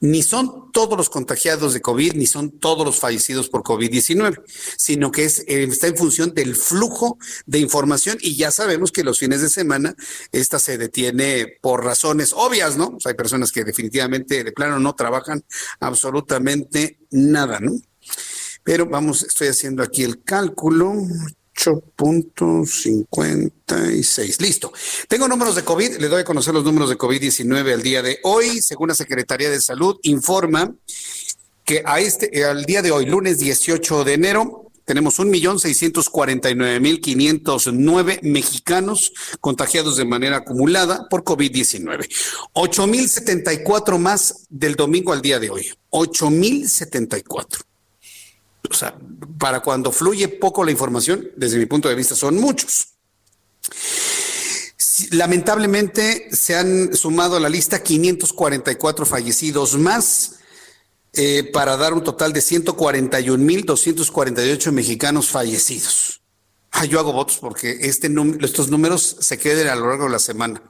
ni son todos los contagiados de COVID, ni son todos los fallecidos por COVID-19, sino que eh, está en función del flujo de información y ya sabemos que los fines de semana esta se detiene por razones obvias, ¿no? hay personas que definitivamente de plano no trabajan absolutamente nada, ¿no? Pero vamos, estoy haciendo aquí el cálculo. 8.56. Listo. Tengo números de COVID. Le doy a conocer los números de COVID-19 al día de hoy. Según la Secretaría de Salud, informa que a este, al día de hoy, lunes 18 de enero, tenemos 1.649.509 mexicanos contagiados de manera acumulada por COVID-19. 8.074 más del domingo al día de hoy. 8.074. O sea, para cuando fluye poco la información, desde mi punto de vista, son muchos. Lamentablemente se han sumado a la lista 544 fallecidos más eh, para dar un total de 141.248 mexicanos fallecidos. Ah, yo hago votos porque este estos números se queden a lo largo de la semana.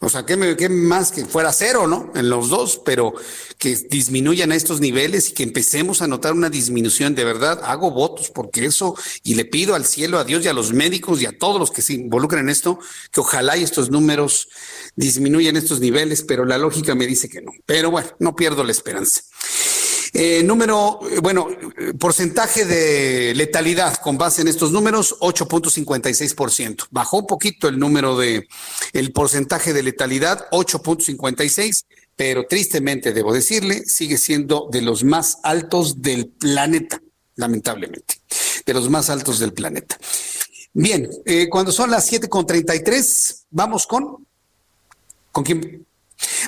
O sea, ¿qué, más que fuera cero, ¿no? En los dos, pero que disminuyan a estos niveles y que empecemos a notar una disminución. De verdad, hago votos porque eso, y le pido al cielo, a Dios y a los médicos y a todos los que se involucran en esto, que ojalá estos números disminuyan estos niveles, pero la lógica me dice que no. Pero bueno, no pierdo la esperanza. Eh, número, eh, bueno, porcentaje de letalidad con base en estos números, 8.56%. Bajó un poquito el número de, el porcentaje de letalidad, 8.56, pero tristemente debo decirle, sigue siendo de los más altos del planeta, lamentablemente, de los más altos del planeta. Bien, eh, cuando son las 7.33, vamos con, ¿con quién?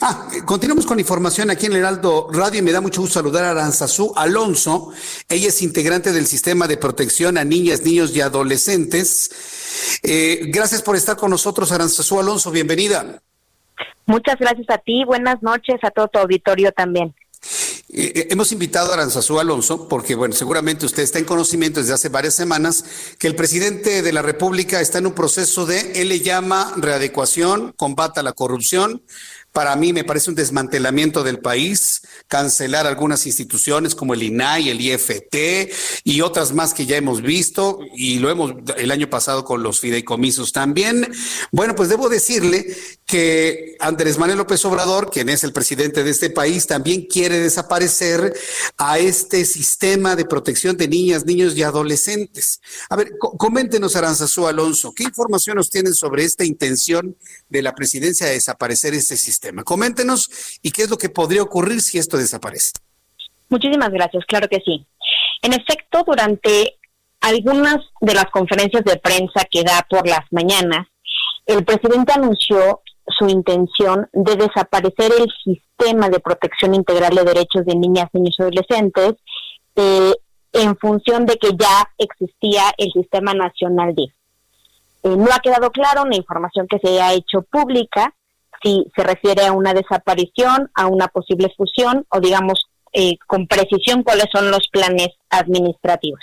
Ah, continuamos con información aquí en el Heraldo Radio y me da mucho gusto saludar a Aranzazú Alonso. Ella es integrante del sistema de protección a niñas, niños y adolescentes. Eh, gracias por estar con nosotros, Aranzazú Alonso. Bienvenida. Muchas gracias a ti. Buenas noches a todo tu auditorio también. Eh, eh, hemos invitado a Aranzazú Alonso porque, bueno, seguramente usted está en conocimiento desde hace varias semanas que el presidente de la República está en un proceso de, él le llama readecuación, combata la corrupción, para mí me parece un desmantelamiento del país, cancelar algunas instituciones como el INAI, el IFT y otras más que ya hemos visto y lo hemos el año pasado con los fideicomisos también. Bueno, pues debo decirle que Andrés Manuel López Obrador, quien es el presidente de este país, también quiere desaparecer a este sistema de protección de niñas, niños y adolescentes. A ver, coméntenos, Aranzazú Alonso, ¿qué información nos tienen sobre esta intención de la presidencia de desaparecer este sistema? Coméntenos y qué es lo que podría ocurrir si esto desaparece. Muchísimas gracias, claro que sí. En efecto, durante algunas de las conferencias de prensa que da por las mañanas, el presidente anunció su intención de desaparecer el sistema de protección integral de derechos de niñas, niños y adolescentes eh, en función de que ya existía el Sistema Nacional de eh, no ha quedado claro la información que se ha hecho pública, si se refiere a una desaparición, a una posible fusión o digamos eh, con precisión cuáles son los planes administrativos.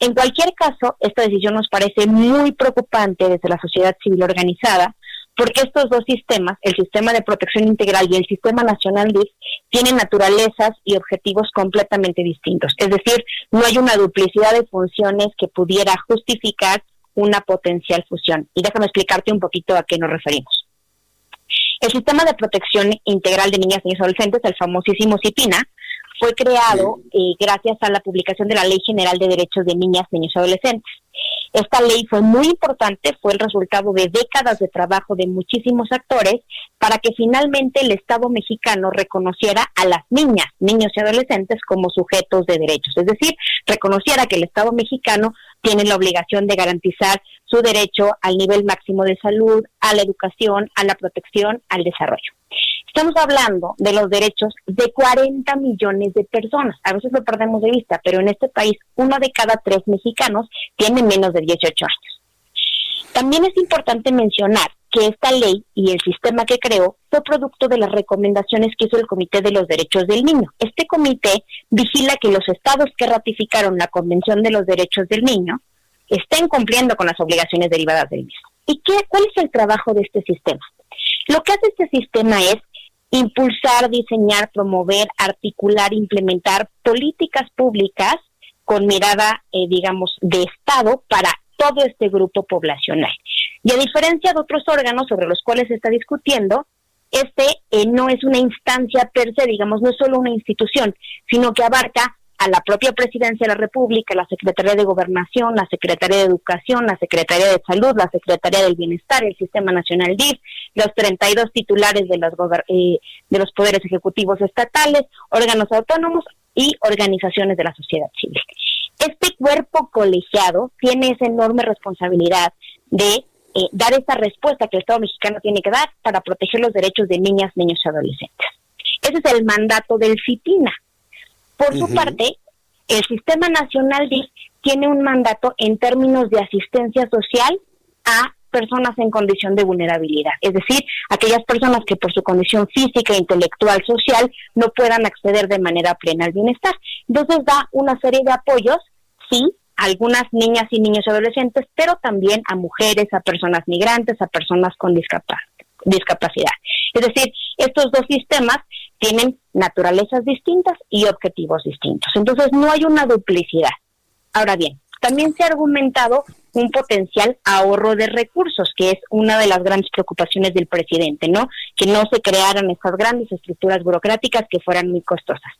en cualquier caso, esta decisión nos parece muy preocupante desde la sociedad civil organizada, porque estos dos sistemas, el sistema de protección integral y el sistema nacional DIF, tienen naturalezas y objetivos completamente distintos. Es decir, no hay una duplicidad de funciones que pudiera justificar una potencial fusión. Y déjame explicarte un poquito a qué nos referimos. El sistema de protección integral de niñas, niños y adolescentes, el famosísimo CIPINA, fue creado eh, gracias a la publicación de la Ley General de Derechos de Niñas, Niños y Adolescentes. Esta ley fue muy importante, fue el resultado de décadas de trabajo de muchísimos actores para que finalmente el Estado mexicano reconociera a las niñas, niños y adolescentes como sujetos de derechos, es decir, reconociera que el Estado mexicano tiene la obligación de garantizar su derecho al nivel máximo de salud, a la educación, a la protección, al desarrollo. Estamos hablando de los derechos de 40 millones de personas. A veces lo perdemos de vista, pero en este país uno de cada tres mexicanos tiene menos de 18 años. También es importante mencionar que esta ley y el sistema que creó fue producto de las recomendaciones que hizo el Comité de los Derechos del Niño. Este comité vigila que los estados que ratificaron la Convención de los Derechos del Niño estén cumpliendo con las obligaciones derivadas del mismo. ¿Y qué, cuál es el trabajo de este sistema? Lo que hace este sistema es impulsar, diseñar, promover, articular, implementar políticas públicas con mirada, eh, digamos, de Estado para todo este grupo poblacional. Y a diferencia de otros órganos sobre los cuales se está discutiendo, este eh, no es una instancia per se, digamos, no es solo una institución, sino que abarca a la propia Presidencia de la República, la Secretaría de Gobernación, la Secretaría de Educación, la Secretaría de Salud, la Secretaría del Bienestar, el Sistema Nacional DIF, los 32 titulares de los, eh, de los poderes ejecutivos estatales, órganos autónomos y organizaciones de la sociedad civil. Este cuerpo colegiado tiene esa enorme responsabilidad de eh, dar esta respuesta que el Estado mexicano tiene que dar para proteger los derechos de niñas, niños y adolescentes. Ese es el mandato del CITINA, por su parte, el Sistema Nacional DIF tiene un mandato en términos de asistencia social a personas en condición de vulnerabilidad, es decir, aquellas personas que por su condición física, intelectual, social no puedan acceder de manera plena al bienestar. Entonces da una serie de apoyos, sí, algunas niñas y niños adolescentes, pero también a mujeres, a personas migrantes, a personas con discapacidad. Es decir, estos dos sistemas tienen naturalezas distintas y objetivos distintos. Entonces no hay una duplicidad. Ahora bien, también se ha argumentado un potencial ahorro de recursos, que es una de las grandes preocupaciones del presidente, ¿no? Que no se crearan estas grandes estructuras burocráticas que fueran muy costosas.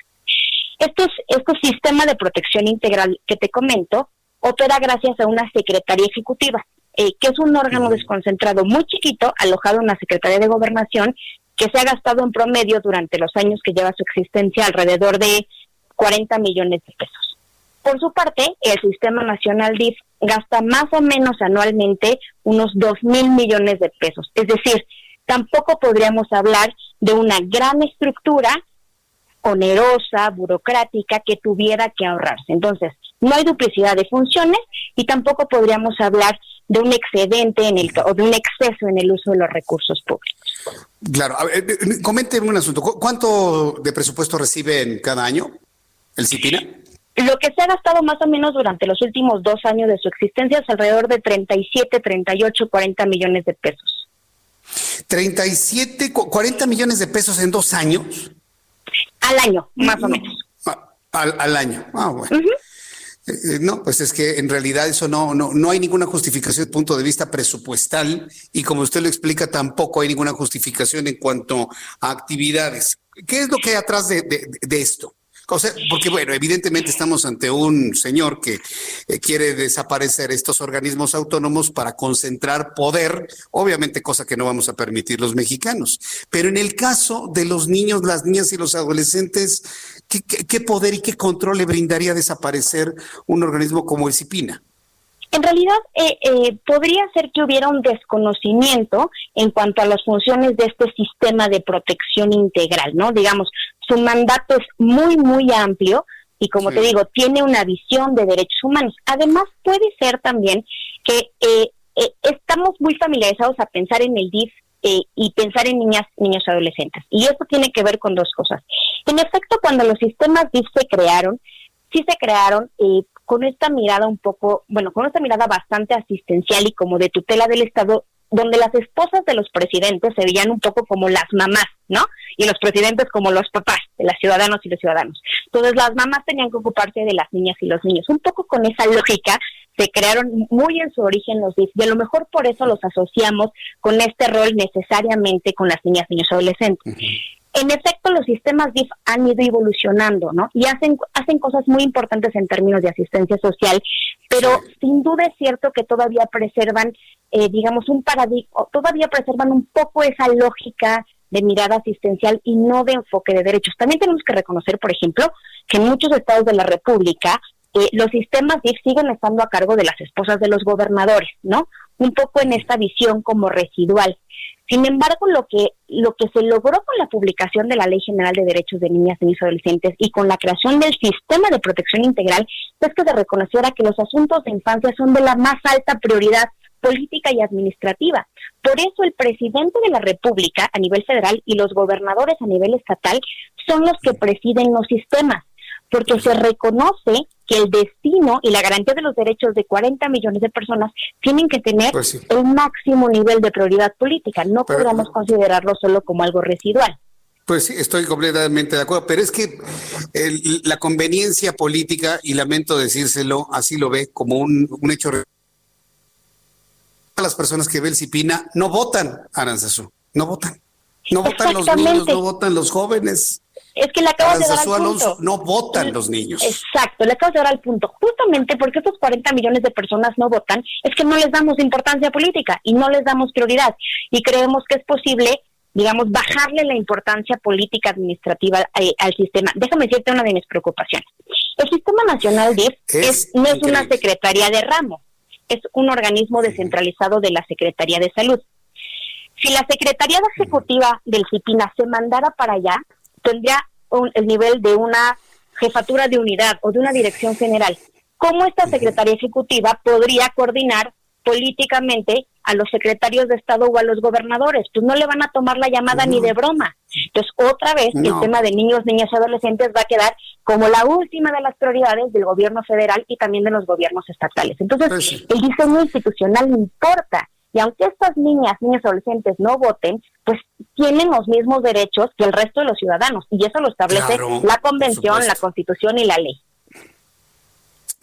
Estos, este sistema de protección integral que te comento opera gracias a una secretaría ejecutiva, eh, que es un órgano desconcentrado muy chiquito, alojado en la Secretaría de Gobernación, que se ha gastado en promedio durante los años que lleva su existencia alrededor de 40 millones de pesos. Por su parte, el Sistema Nacional DIF gasta más o menos anualmente unos 2 mil millones de pesos. Es decir, tampoco podríamos hablar de una gran estructura onerosa, burocrática, que tuviera que ahorrarse. Entonces, no hay duplicidad de funciones y tampoco podríamos hablar de un excedente en el, o de un exceso en el uso de los recursos públicos. Claro, eh, eh, coménteme un asunto. ¿Cuánto de presupuesto reciben cada año el CIPINA? Lo que se ha gastado más o menos durante los últimos dos años de su existencia es alrededor de 37, 38, 40 millones de pesos. 37, 40 millones de pesos en dos años. Al año, más o menos. Ah, al, año. Ah, bueno. Eh, eh, no, pues es que en realidad eso no, no, no hay ninguna justificación desde el punto de vista presupuestal y como usted lo explica, tampoco hay ninguna justificación en cuanto a actividades. ¿Qué es lo que hay atrás de esto? Porque bueno, evidentemente estamos ante un señor que eh, quiere desaparecer estos organismos autónomos para concentrar poder, obviamente cosa que no vamos a permitir los mexicanos. Pero en el caso de los niños, las niñas y los adolescentes, ¿qué, poder y qué control le brindaría desaparecer un organismo como el CIPINA? En realidad, eh, eh, podría ser que hubiera un desconocimiento en cuanto a las funciones de este sistema de protección integral, ¿no? Digamos, su mandato es muy, muy amplio y como te digo, tiene una visión de derechos humanos. Además, puede ser también que eh, eh, estamos muy familiarizados a pensar en el DIF eh, y pensar en niñas, niños adolescentes. Y eso tiene que ver con dos cosas. En efecto, cuando los sistemas DIF se crearon, sí se crearon con esta mirada un poco, bueno, con esta mirada bastante asistencial y como de tutela del Estado donde las esposas de los presidentes se veían un poco como las mamás, ¿no? Y los presidentes como los papás de las ciudadanos y los ciudadanos. Entonces las mamás tenían que ocuparse de las niñas y los niños. Un poco con esa lógica se crearon muy en su origen los DIF y a lo mejor por eso los asociamos con este rol necesariamente con las niñas, niños, adolescentes. En efecto, los sistemas DIF han ido evolucionando, ¿no? Y hacen, hacen cosas muy importantes en términos de asistencia social, pero sin duda es cierto que todavía preservan, eh, digamos, un paradigma, todavía preservan un poco esa lógica de mirada asistencial y no de enfoque de derechos. También tenemos que reconocer, por ejemplo, que en muchos estados de la República eh, los sistemas DIF siguen estando a cargo de las esposas de los gobernadores, ¿no? Un poco en esta visión como residual. Sin embargo, lo que, lo que se logró con la publicación de la Ley General de Derechos de Niñas, Niños y Adolescentes y con la creación del Sistema de Protección Integral es que se reconociera que los asuntos de infancia son de la más alta prioridad política y administrativa. Por eso el presidente de la República a nivel federal y los gobernadores a nivel estatal son los que presiden los sistemas porque se reconoce que el destino y la garantía de los derechos de 40 millones de personas tienen que tener pues el máximo nivel de prioridad política. No podemos considerarlo solo como algo residual. Pues sí, estoy completamente de acuerdo, pero es que la conveniencia política, y lamento decírselo, así lo ve como un, un hecho. Las personas que ven Cipina no votan, Aranzazú, no votan. No votan los niños, no votan los jóvenes. Es que le acabas de dar al punto. no votan los niños. Exacto, le acabas de dar al punto. Justamente porque estos 40 millones de personas no votan, es que no les damos importancia política y no les damos prioridad. Y creemos que es posible, digamos, bajarle la importancia política administrativa eh, al, sistema. Déjame decirte una de mis preocupaciones. El Sistema Nacional DIF es, no es una secretaría de ramo, es un organismo descentralizado de la Secretaría de Salud. Si la Secretaría Ejecutiva del CIPINA se mandara para allá, tendría el nivel de una jefatura de unidad o de una dirección general, ¿cómo esta Secretaría Ejecutiva podría coordinar políticamente a los secretarios de Estado o a los gobernadores. Pues no le van a tomar la llamada ni de broma. Entonces, otra vez, el tema de niños, niñas y adolescentes va a quedar como la última de las prioridades del gobierno federal y también de los gobiernos estatales. Entonces, pues el diseño institucional importa. Y aunque estas niñas, niños y adolescentes no voten, pues tienen los mismos derechos que el resto de los ciudadanos. Y eso lo establece la Convención, la Constitución y la ley.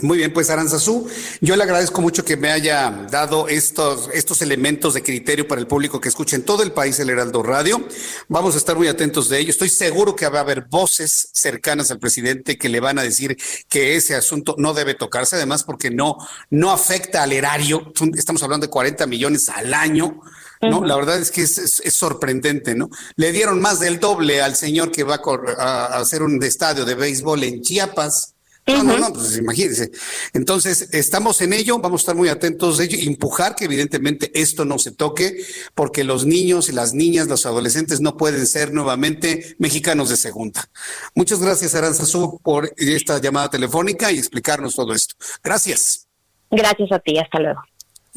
Muy bien, pues Aranzazú, yo le agradezco mucho que me haya dado estos, estos elementos de criterio para el público que escucha en todo el país el Heraldo Radio. Vamos a estar muy atentos de ello. Estoy seguro que va a haber voces cercanas al presidente que le van a decir que ese asunto no debe tocarse, además porque no, no afecta al erario. Estamos hablando de 40 millones al año. ¿no? La verdad es que es, sorprendente, ¿no? Le dieron más del doble al señor que va a, a hacer un estadio de béisbol en Chiapas. No, no, no, pues imagínense. Entonces, estamos en ello, vamos a estar muy atentos de ello, empujar que evidentemente esto no se toque, porque los niños y las niñas, los adolescentes no pueden ser nuevamente mexicanos de segunda. Muchas gracias, Aranzazú, por esta llamada telefónica y explicarnos todo esto. Gracias. Gracias a ti, hasta luego.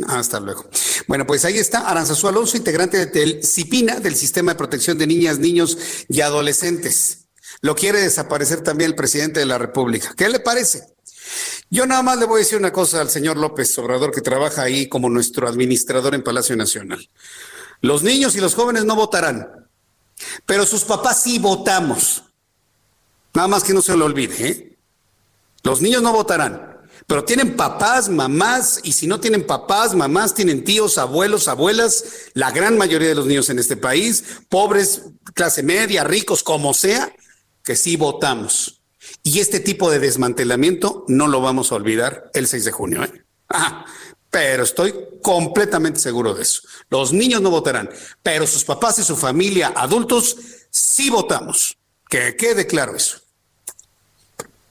Hasta luego. Bueno, pues ahí está Aranzazú Alonso, integrante del CIPINA, del Sistema de Protección de Niñas, Niños y Adolescentes. Lo quiere desaparecer también el presidente de la República. ¿Qué le parece? Yo nada más le voy a decir una cosa al señor López Obrador, que trabaja ahí como nuestro administrador en Palacio Nacional. Los niños y los jóvenes no votarán, pero sus papás sí votamos. Nada más que no se lo olvide. ¿eh? Los niños no votarán, pero tienen papás, mamás, y si no tienen papás, mamás, tienen tíos, abuelos, abuelas, la gran mayoría de los niños en este país, pobres, clase media, ricos, como sea, que sí votamos. Y este tipo de desmantelamiento no lo vamos a olvidar el 6 de junio. ¿eh? pero estoy completamente seguro de eso. Los niños no votarán, pero sus papás y su familia, adultos, sí votamos. Que quede claro eso.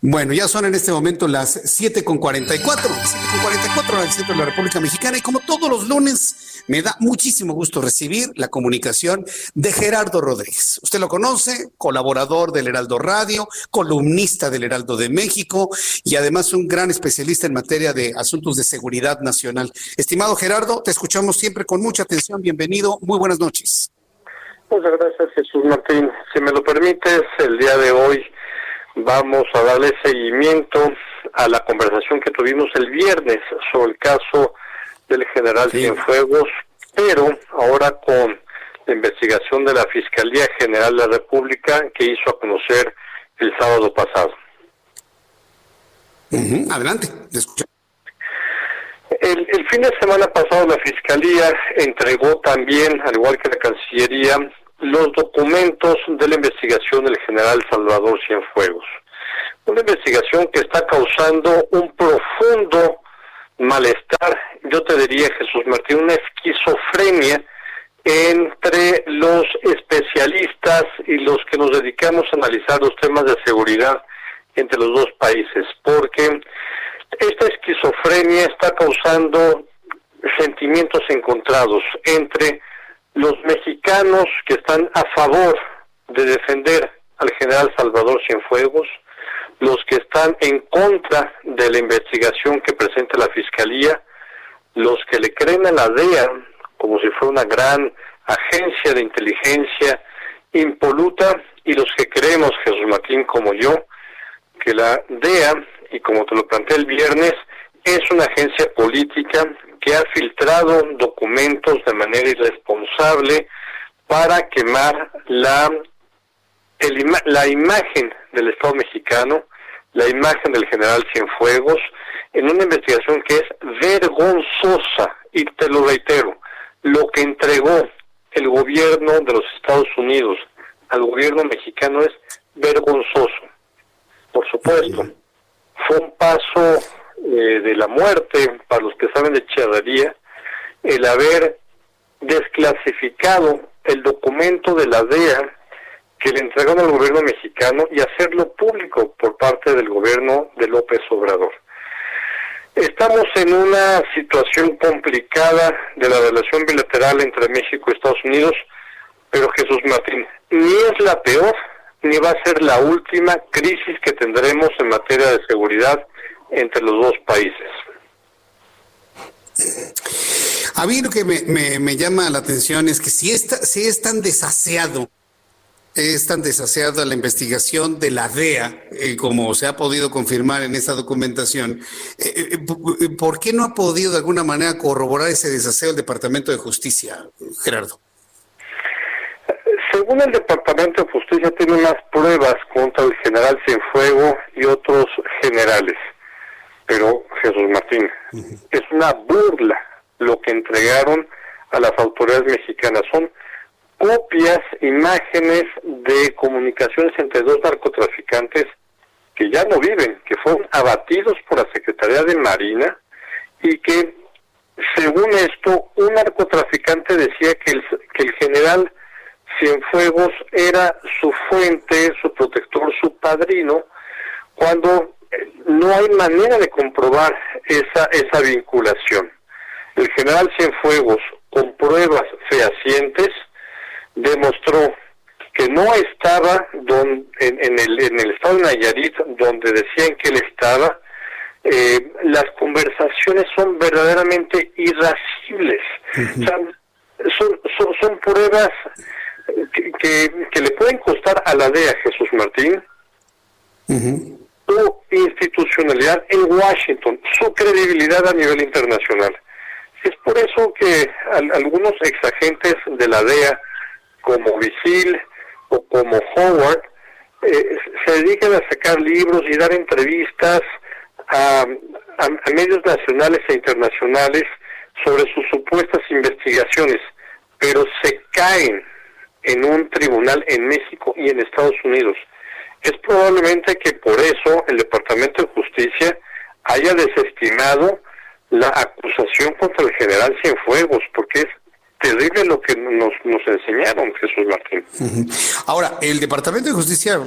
Bueno, ya son en este momento las 7 con 44, 7 con 44 en el centro de la República Mexicana y como todos los lunes me da muchísimo gusto recibir la comunicación de Gerardo Rodríguez. Usted lo conoce, colaborador del Heraldo Radio, columnista del Heraldo de México y además un gran especialista en materia de asuntos de seguridad nacional. Estimado Gerardo, te escuchamos siempre con mucha atención. Bienvenido, muy buenas noches. Muchas gracias, Jesús Martín. Si me lo permites, el día de hoy vamos a darle seguimiento a la conversación que tuvimos el viernes sobre el caso del general Cienfuegos, pero ahora con la investigación de la Fiscalía General de la República que hizo a conocer el sábado pasado. Adelante, El, el fin de semana pasado la Fiscalía entregó también, al igual que la Cancillería, los documentos de la investigación del general Salvador Cienfuegos. Una investigación que está causando un profundo malestar, yo te diría, Jesús Martín, una esquizofrenia entre los especialistas y los que nos dedicamos a analizar los temas de seguridad entre los dos países, porque esta esquizofrenia está causando sentimientos encontrados entre los mexicanos que están a favor de defender al general Salvador Cienfuegos, los que están en contra de la investigación que presenta la Fiscalía, los que le creen a la DEA como si fuera una gran agencia de inteligencia impoluta y los que creemos, Jesús Martín como yo, que la DEA, y como te lo planteé el viernes, es una agencia política que ha filtrado documentos de manera irresponsable para quemar la, la imagen del Estado mexicano, la imagen del general Cienfuegos, en una investigación que es vergonzosa, y te lo reitero, lo que entregó el gobierno de los Estados Unidos al gobierno mexicano es vergonzoso. Por supuesto, fue un paso eh, de la muerte, para los que saben de charrería, el haber desclasificado el documento de la DEA que le entregaron al gobierno mexicano y hacerlo público por parte del gobierno de López Obrador. Estamos en una situación complicada de la relación bilateral entre México y Estados Unidos, pero Jesús Martín, ni es la peor ni va a ser la última crisis que tendremos en materia de seguridad entre los dos países. A mí lo que me, me, llama la atención es que si, está, si es tan desaseado, es tan desaseada la investigación de la DEA, eh, como se ha podido confirmar en esta documentación, eh, eh, ¿por qué no ha podido de alguna manera corroborar ese desaseo el Departamento de Justicia, Gerardo? Según el Departamento de Justicia, tiene más pruebas contra el general Cienfuego y otros generales. Pero, Jesús Martín, es una burla lo que entregaron a las autoridades mexicanas. Son copias, imágenes de comunicaciones entre dos narcotraficantes que ya no viven, que fueron abatidos por la Secretaría de Marina y que, según esto, un narcotraficante decía que el, que el general Cienfuegos era su fuente, su protector, su padrino, cuando no hay manera de comprobar esa, esa vinculación. El general Cienfuegos, con pruebas fehacientes, demostró que no estaba don, en, el, en el estado de Nayarit donde decían que él estaba, eh, las conversaciones son verdaderamente irascibles. son, son, pruebas que, que, le pueden costar a la DEA, Jesús Martín, su institucionalidad en Washington, su credibilidad a nivel internacional. Es por eso que algunos exagentes de la DEA, como Visil o como Howard, eh, se dedican a sacar libros y dar entrevistas a, medios nacionales e internacionales sobre sus supuestas investigaciones, pero se caen en un tribunal en México y en Estados Unidos. Es probablemente que por eso el Departamento de Justicia haya desestimado la acusación contra el general Cienfuegos, porque es terrible lo que nos, nos enseñaron, Jesús Martín. Ahora, el Departamento de Justicia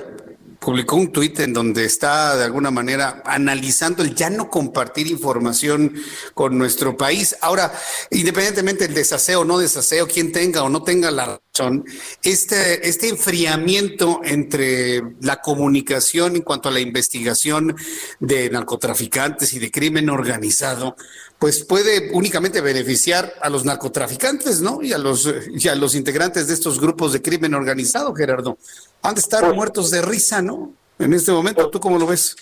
publicó un tuit en donde está de alguna manera analizando el ya no compartir información con nuestro país. Ahora, independientemente del desaseo o no desaseo, quien tenga o no tenga la razón, este, este enfriamiento entre la comunicación en cuanto a la investigación de narcotraficantes y de crimen organizado, pues puede únicamente beneficiar a los narcotraficantes, ¿no? Y a los, y a los integrantes de estos grupos de crimen organizado, Gerardo. Han de estar muertos de risa, ¿no? En este momento, ¿tú cómo lo ves?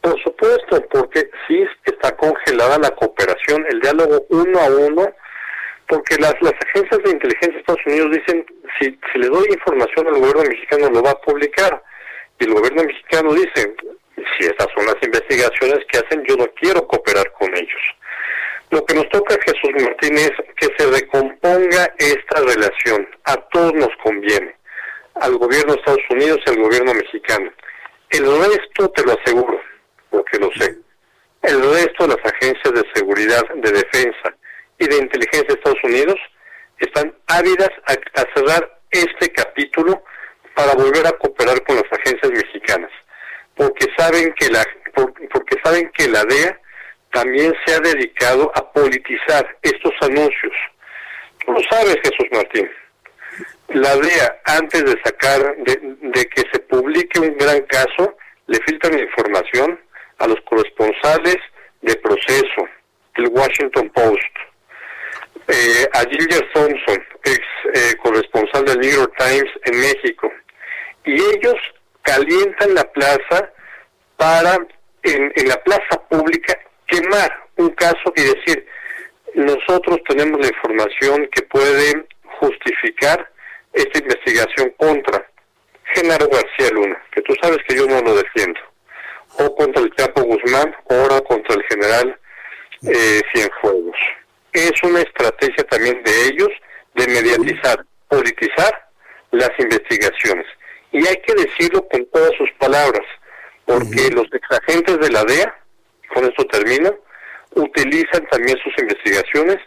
Por supuesto, porque sí está congelada la cooperación, el diálogo uno a uno, porque las, las agencias de inteligencia de Estados Unidos dicen, si, si le doy información al gobierno mexicano, lo va a publicar. Y el gobierno mexicano dice, si esas son las investigaciones que hacen, yo no quiero cooperar con ellos. Lo que nos toca, Jesús Martín, es que se recomponga esta relación. A todos nos conviene al gobierno de Estados Unidos y al gobierno mexicano. El resto te lo aseguro, porque lo sé. El resto de las agencias de seguridad, de defensa y de inteligencia de Estados Unidos están ávidas a, cerrar este capítulo para volver a cooperar con las agencias mexicanas, porque saben que la porque saben que la DEA también se ha dedicado a politizar estos anuncios. Lo sabes, Jesús Martín. La DEA, antes de sacar, de, que se publique un gran caso, le filtran información a los corresponsales de proceso, el Washington Post, eh, a Ginger Thompson, ex eh, corresponsal del New York Times en México, y ellos calientan la plaza para, en, la plaza pública, quemar un caso y decir, nosotros tenemos la información que puede justificar esta investigación contra Genaro García Luna, que tú sabes que yo no lo defiendo, o contra el Chapo Guzmán, o ahora contra el general eh, Cienfuegos. Es una estrategia también de ellos de mediatizar, politizar las investigaciones. Y hay que decirlo con todas sus palabras, porque los exagentes de la DEA, con esto termino, utilizan también sus investigaciones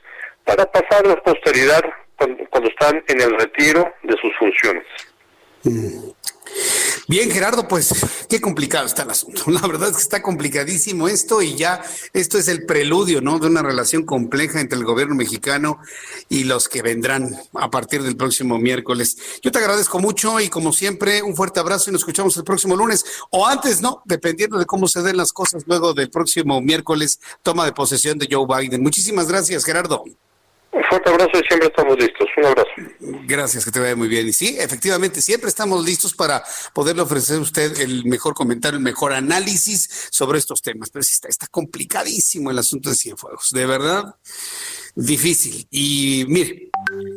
para pasar la posteridad cuando, están en el retiro de sus funciones. Mm. Bien, Gerardo, pues qué complicado está el asunto. La verdad es que está complicadísimo esto y ya esto es el preludio, ¿no? De una relación compleja entre el gobierno mexicano y los que vendrán a partir del próximo miércoles. Yo te agradezco mucho y como siempre, un fuerte abrazo y nos escuchamos el próximo lunes o antes, ¿no? Dependiendo de cómo se den las cosas luego del próximo miércoles, toma de posesión de Joe Biden. Muchísimas gracias, Gerardo. Un fuerte abrazo y siempre estamos listos. Un abrazo. Gracias, que te vaya muy bien. Y sí, efectivamente, siempre estamos listos para poderle ofrecer a usted el mejor comentario, el mejor análisis sobre estos temas. Pero sí está, complicadísimo el asunto de Cienfuegos. De verdad, difícil. Y mire,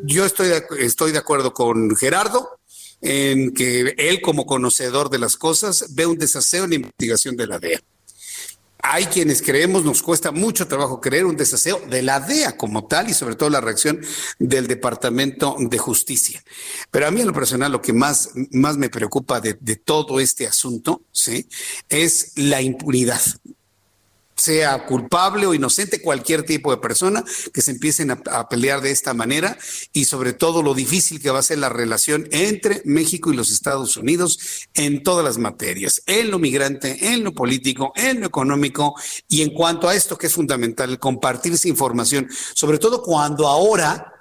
yo estoy de, estoy de acuerdo con Gerardo en que él, como conocedor de las cosas, ve un desaseo en la investigación de la DEA. Hay quienes creemos, nos cuesta mucho trabajo creer un desaseo de la DEA como tal y sobre todo la reacción del Departamento de Justicia. Pero a mí en lo personal lo que más, más me preocupa de, de todo este asunto, ¿sí? Es la impunidad sea culpable o inocente, cualquier tipo de persona que se empiecen a, pelear de esta manera y sobre todo lo difícil que va a ser la relación entre México y los Estados Unidos en todas las materias, en lo migrante, en lo político, en lo económico y en cuanto a esto que es fundamental, compartirse información, sobre todo cuando ahora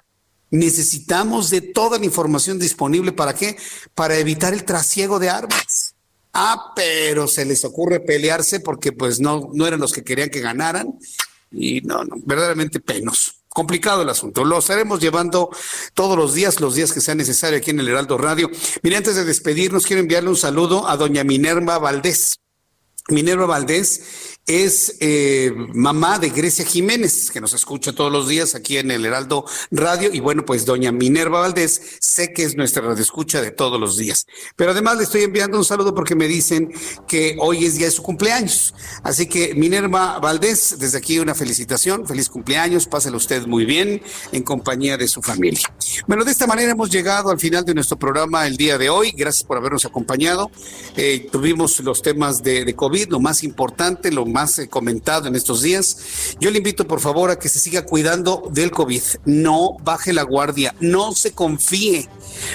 necesitamos de toda la información disponible para qué? Para evitar el trasiego de armas. Ah, pero se les ocurre pelearse porque pues no, no eran los que querían que ganaran. Y no, no, verdaderamente penos. Complicado el asunto. Lo estaremos llevando todos los días, los días que sea necesario aquí en el Heraldo Radio. Mire, antes de despedirnos, quiero enviarle un saludo a doña Minerva Valdés. Minerva Valdés es eh, mamá de Grecia Jiménez, que nos escucha todos los días aquí en el Heraldo Radio. Y bueno, pues doña Minerva Valdés, sé que es nuestra radioescucha de todos los días. Pero además le estoy enviando un saludo porque me dicen que hoy es día de su cumpleaños. Así que Minerva Valdés, desde aquí una felicitación, feliz cumpleaños, páselo usted muy bien en compañía de su familia. Bueno, de esta manera hemos llegado al final de nuestro programa el día de hoy. Gracias por habernos acompañado. Eh, tuvimos los temas de, COVID, lo más importante, lo más eh, comentado en estos días. Yo le invito por favor a que se siga cuidando del COVID. No baje la guardia, no se confíe,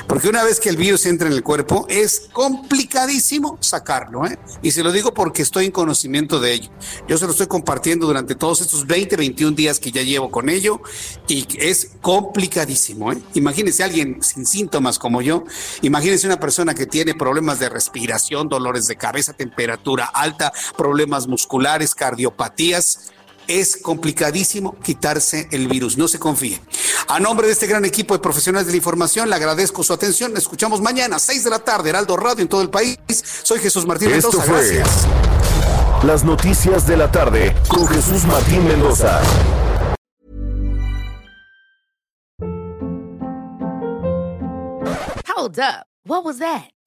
porque una vez que el virus entra en el cuerpo es complicadísimo sacarlo. ¿eh? Y se lo digo porque estoy en conocimiento de ello. Yo se lo estoy compartiendo durante todos estos 20, 21 días que ya llevo con ello y es complicadísimo. ¿eh? Imagínese alguien sin síntomas como yo, imagínese una persona que tiene problemas de respiración, dolores de cabeza, temperatura alta, problemas musculares cardiopatías, es complicadísimo quitarse el virus. No se confíe. A nombre de este gran equipo de profesionales de la información, le agradezco su atención. Nos escuchamos mañana, 6 de la tarde, Heraldo Radio en todo el país. Soy Jesús Martín Esto Mendoza. fue Gracias. Las noticias de la tarde con Jesús Martín Mendoza. Hold up. What was that?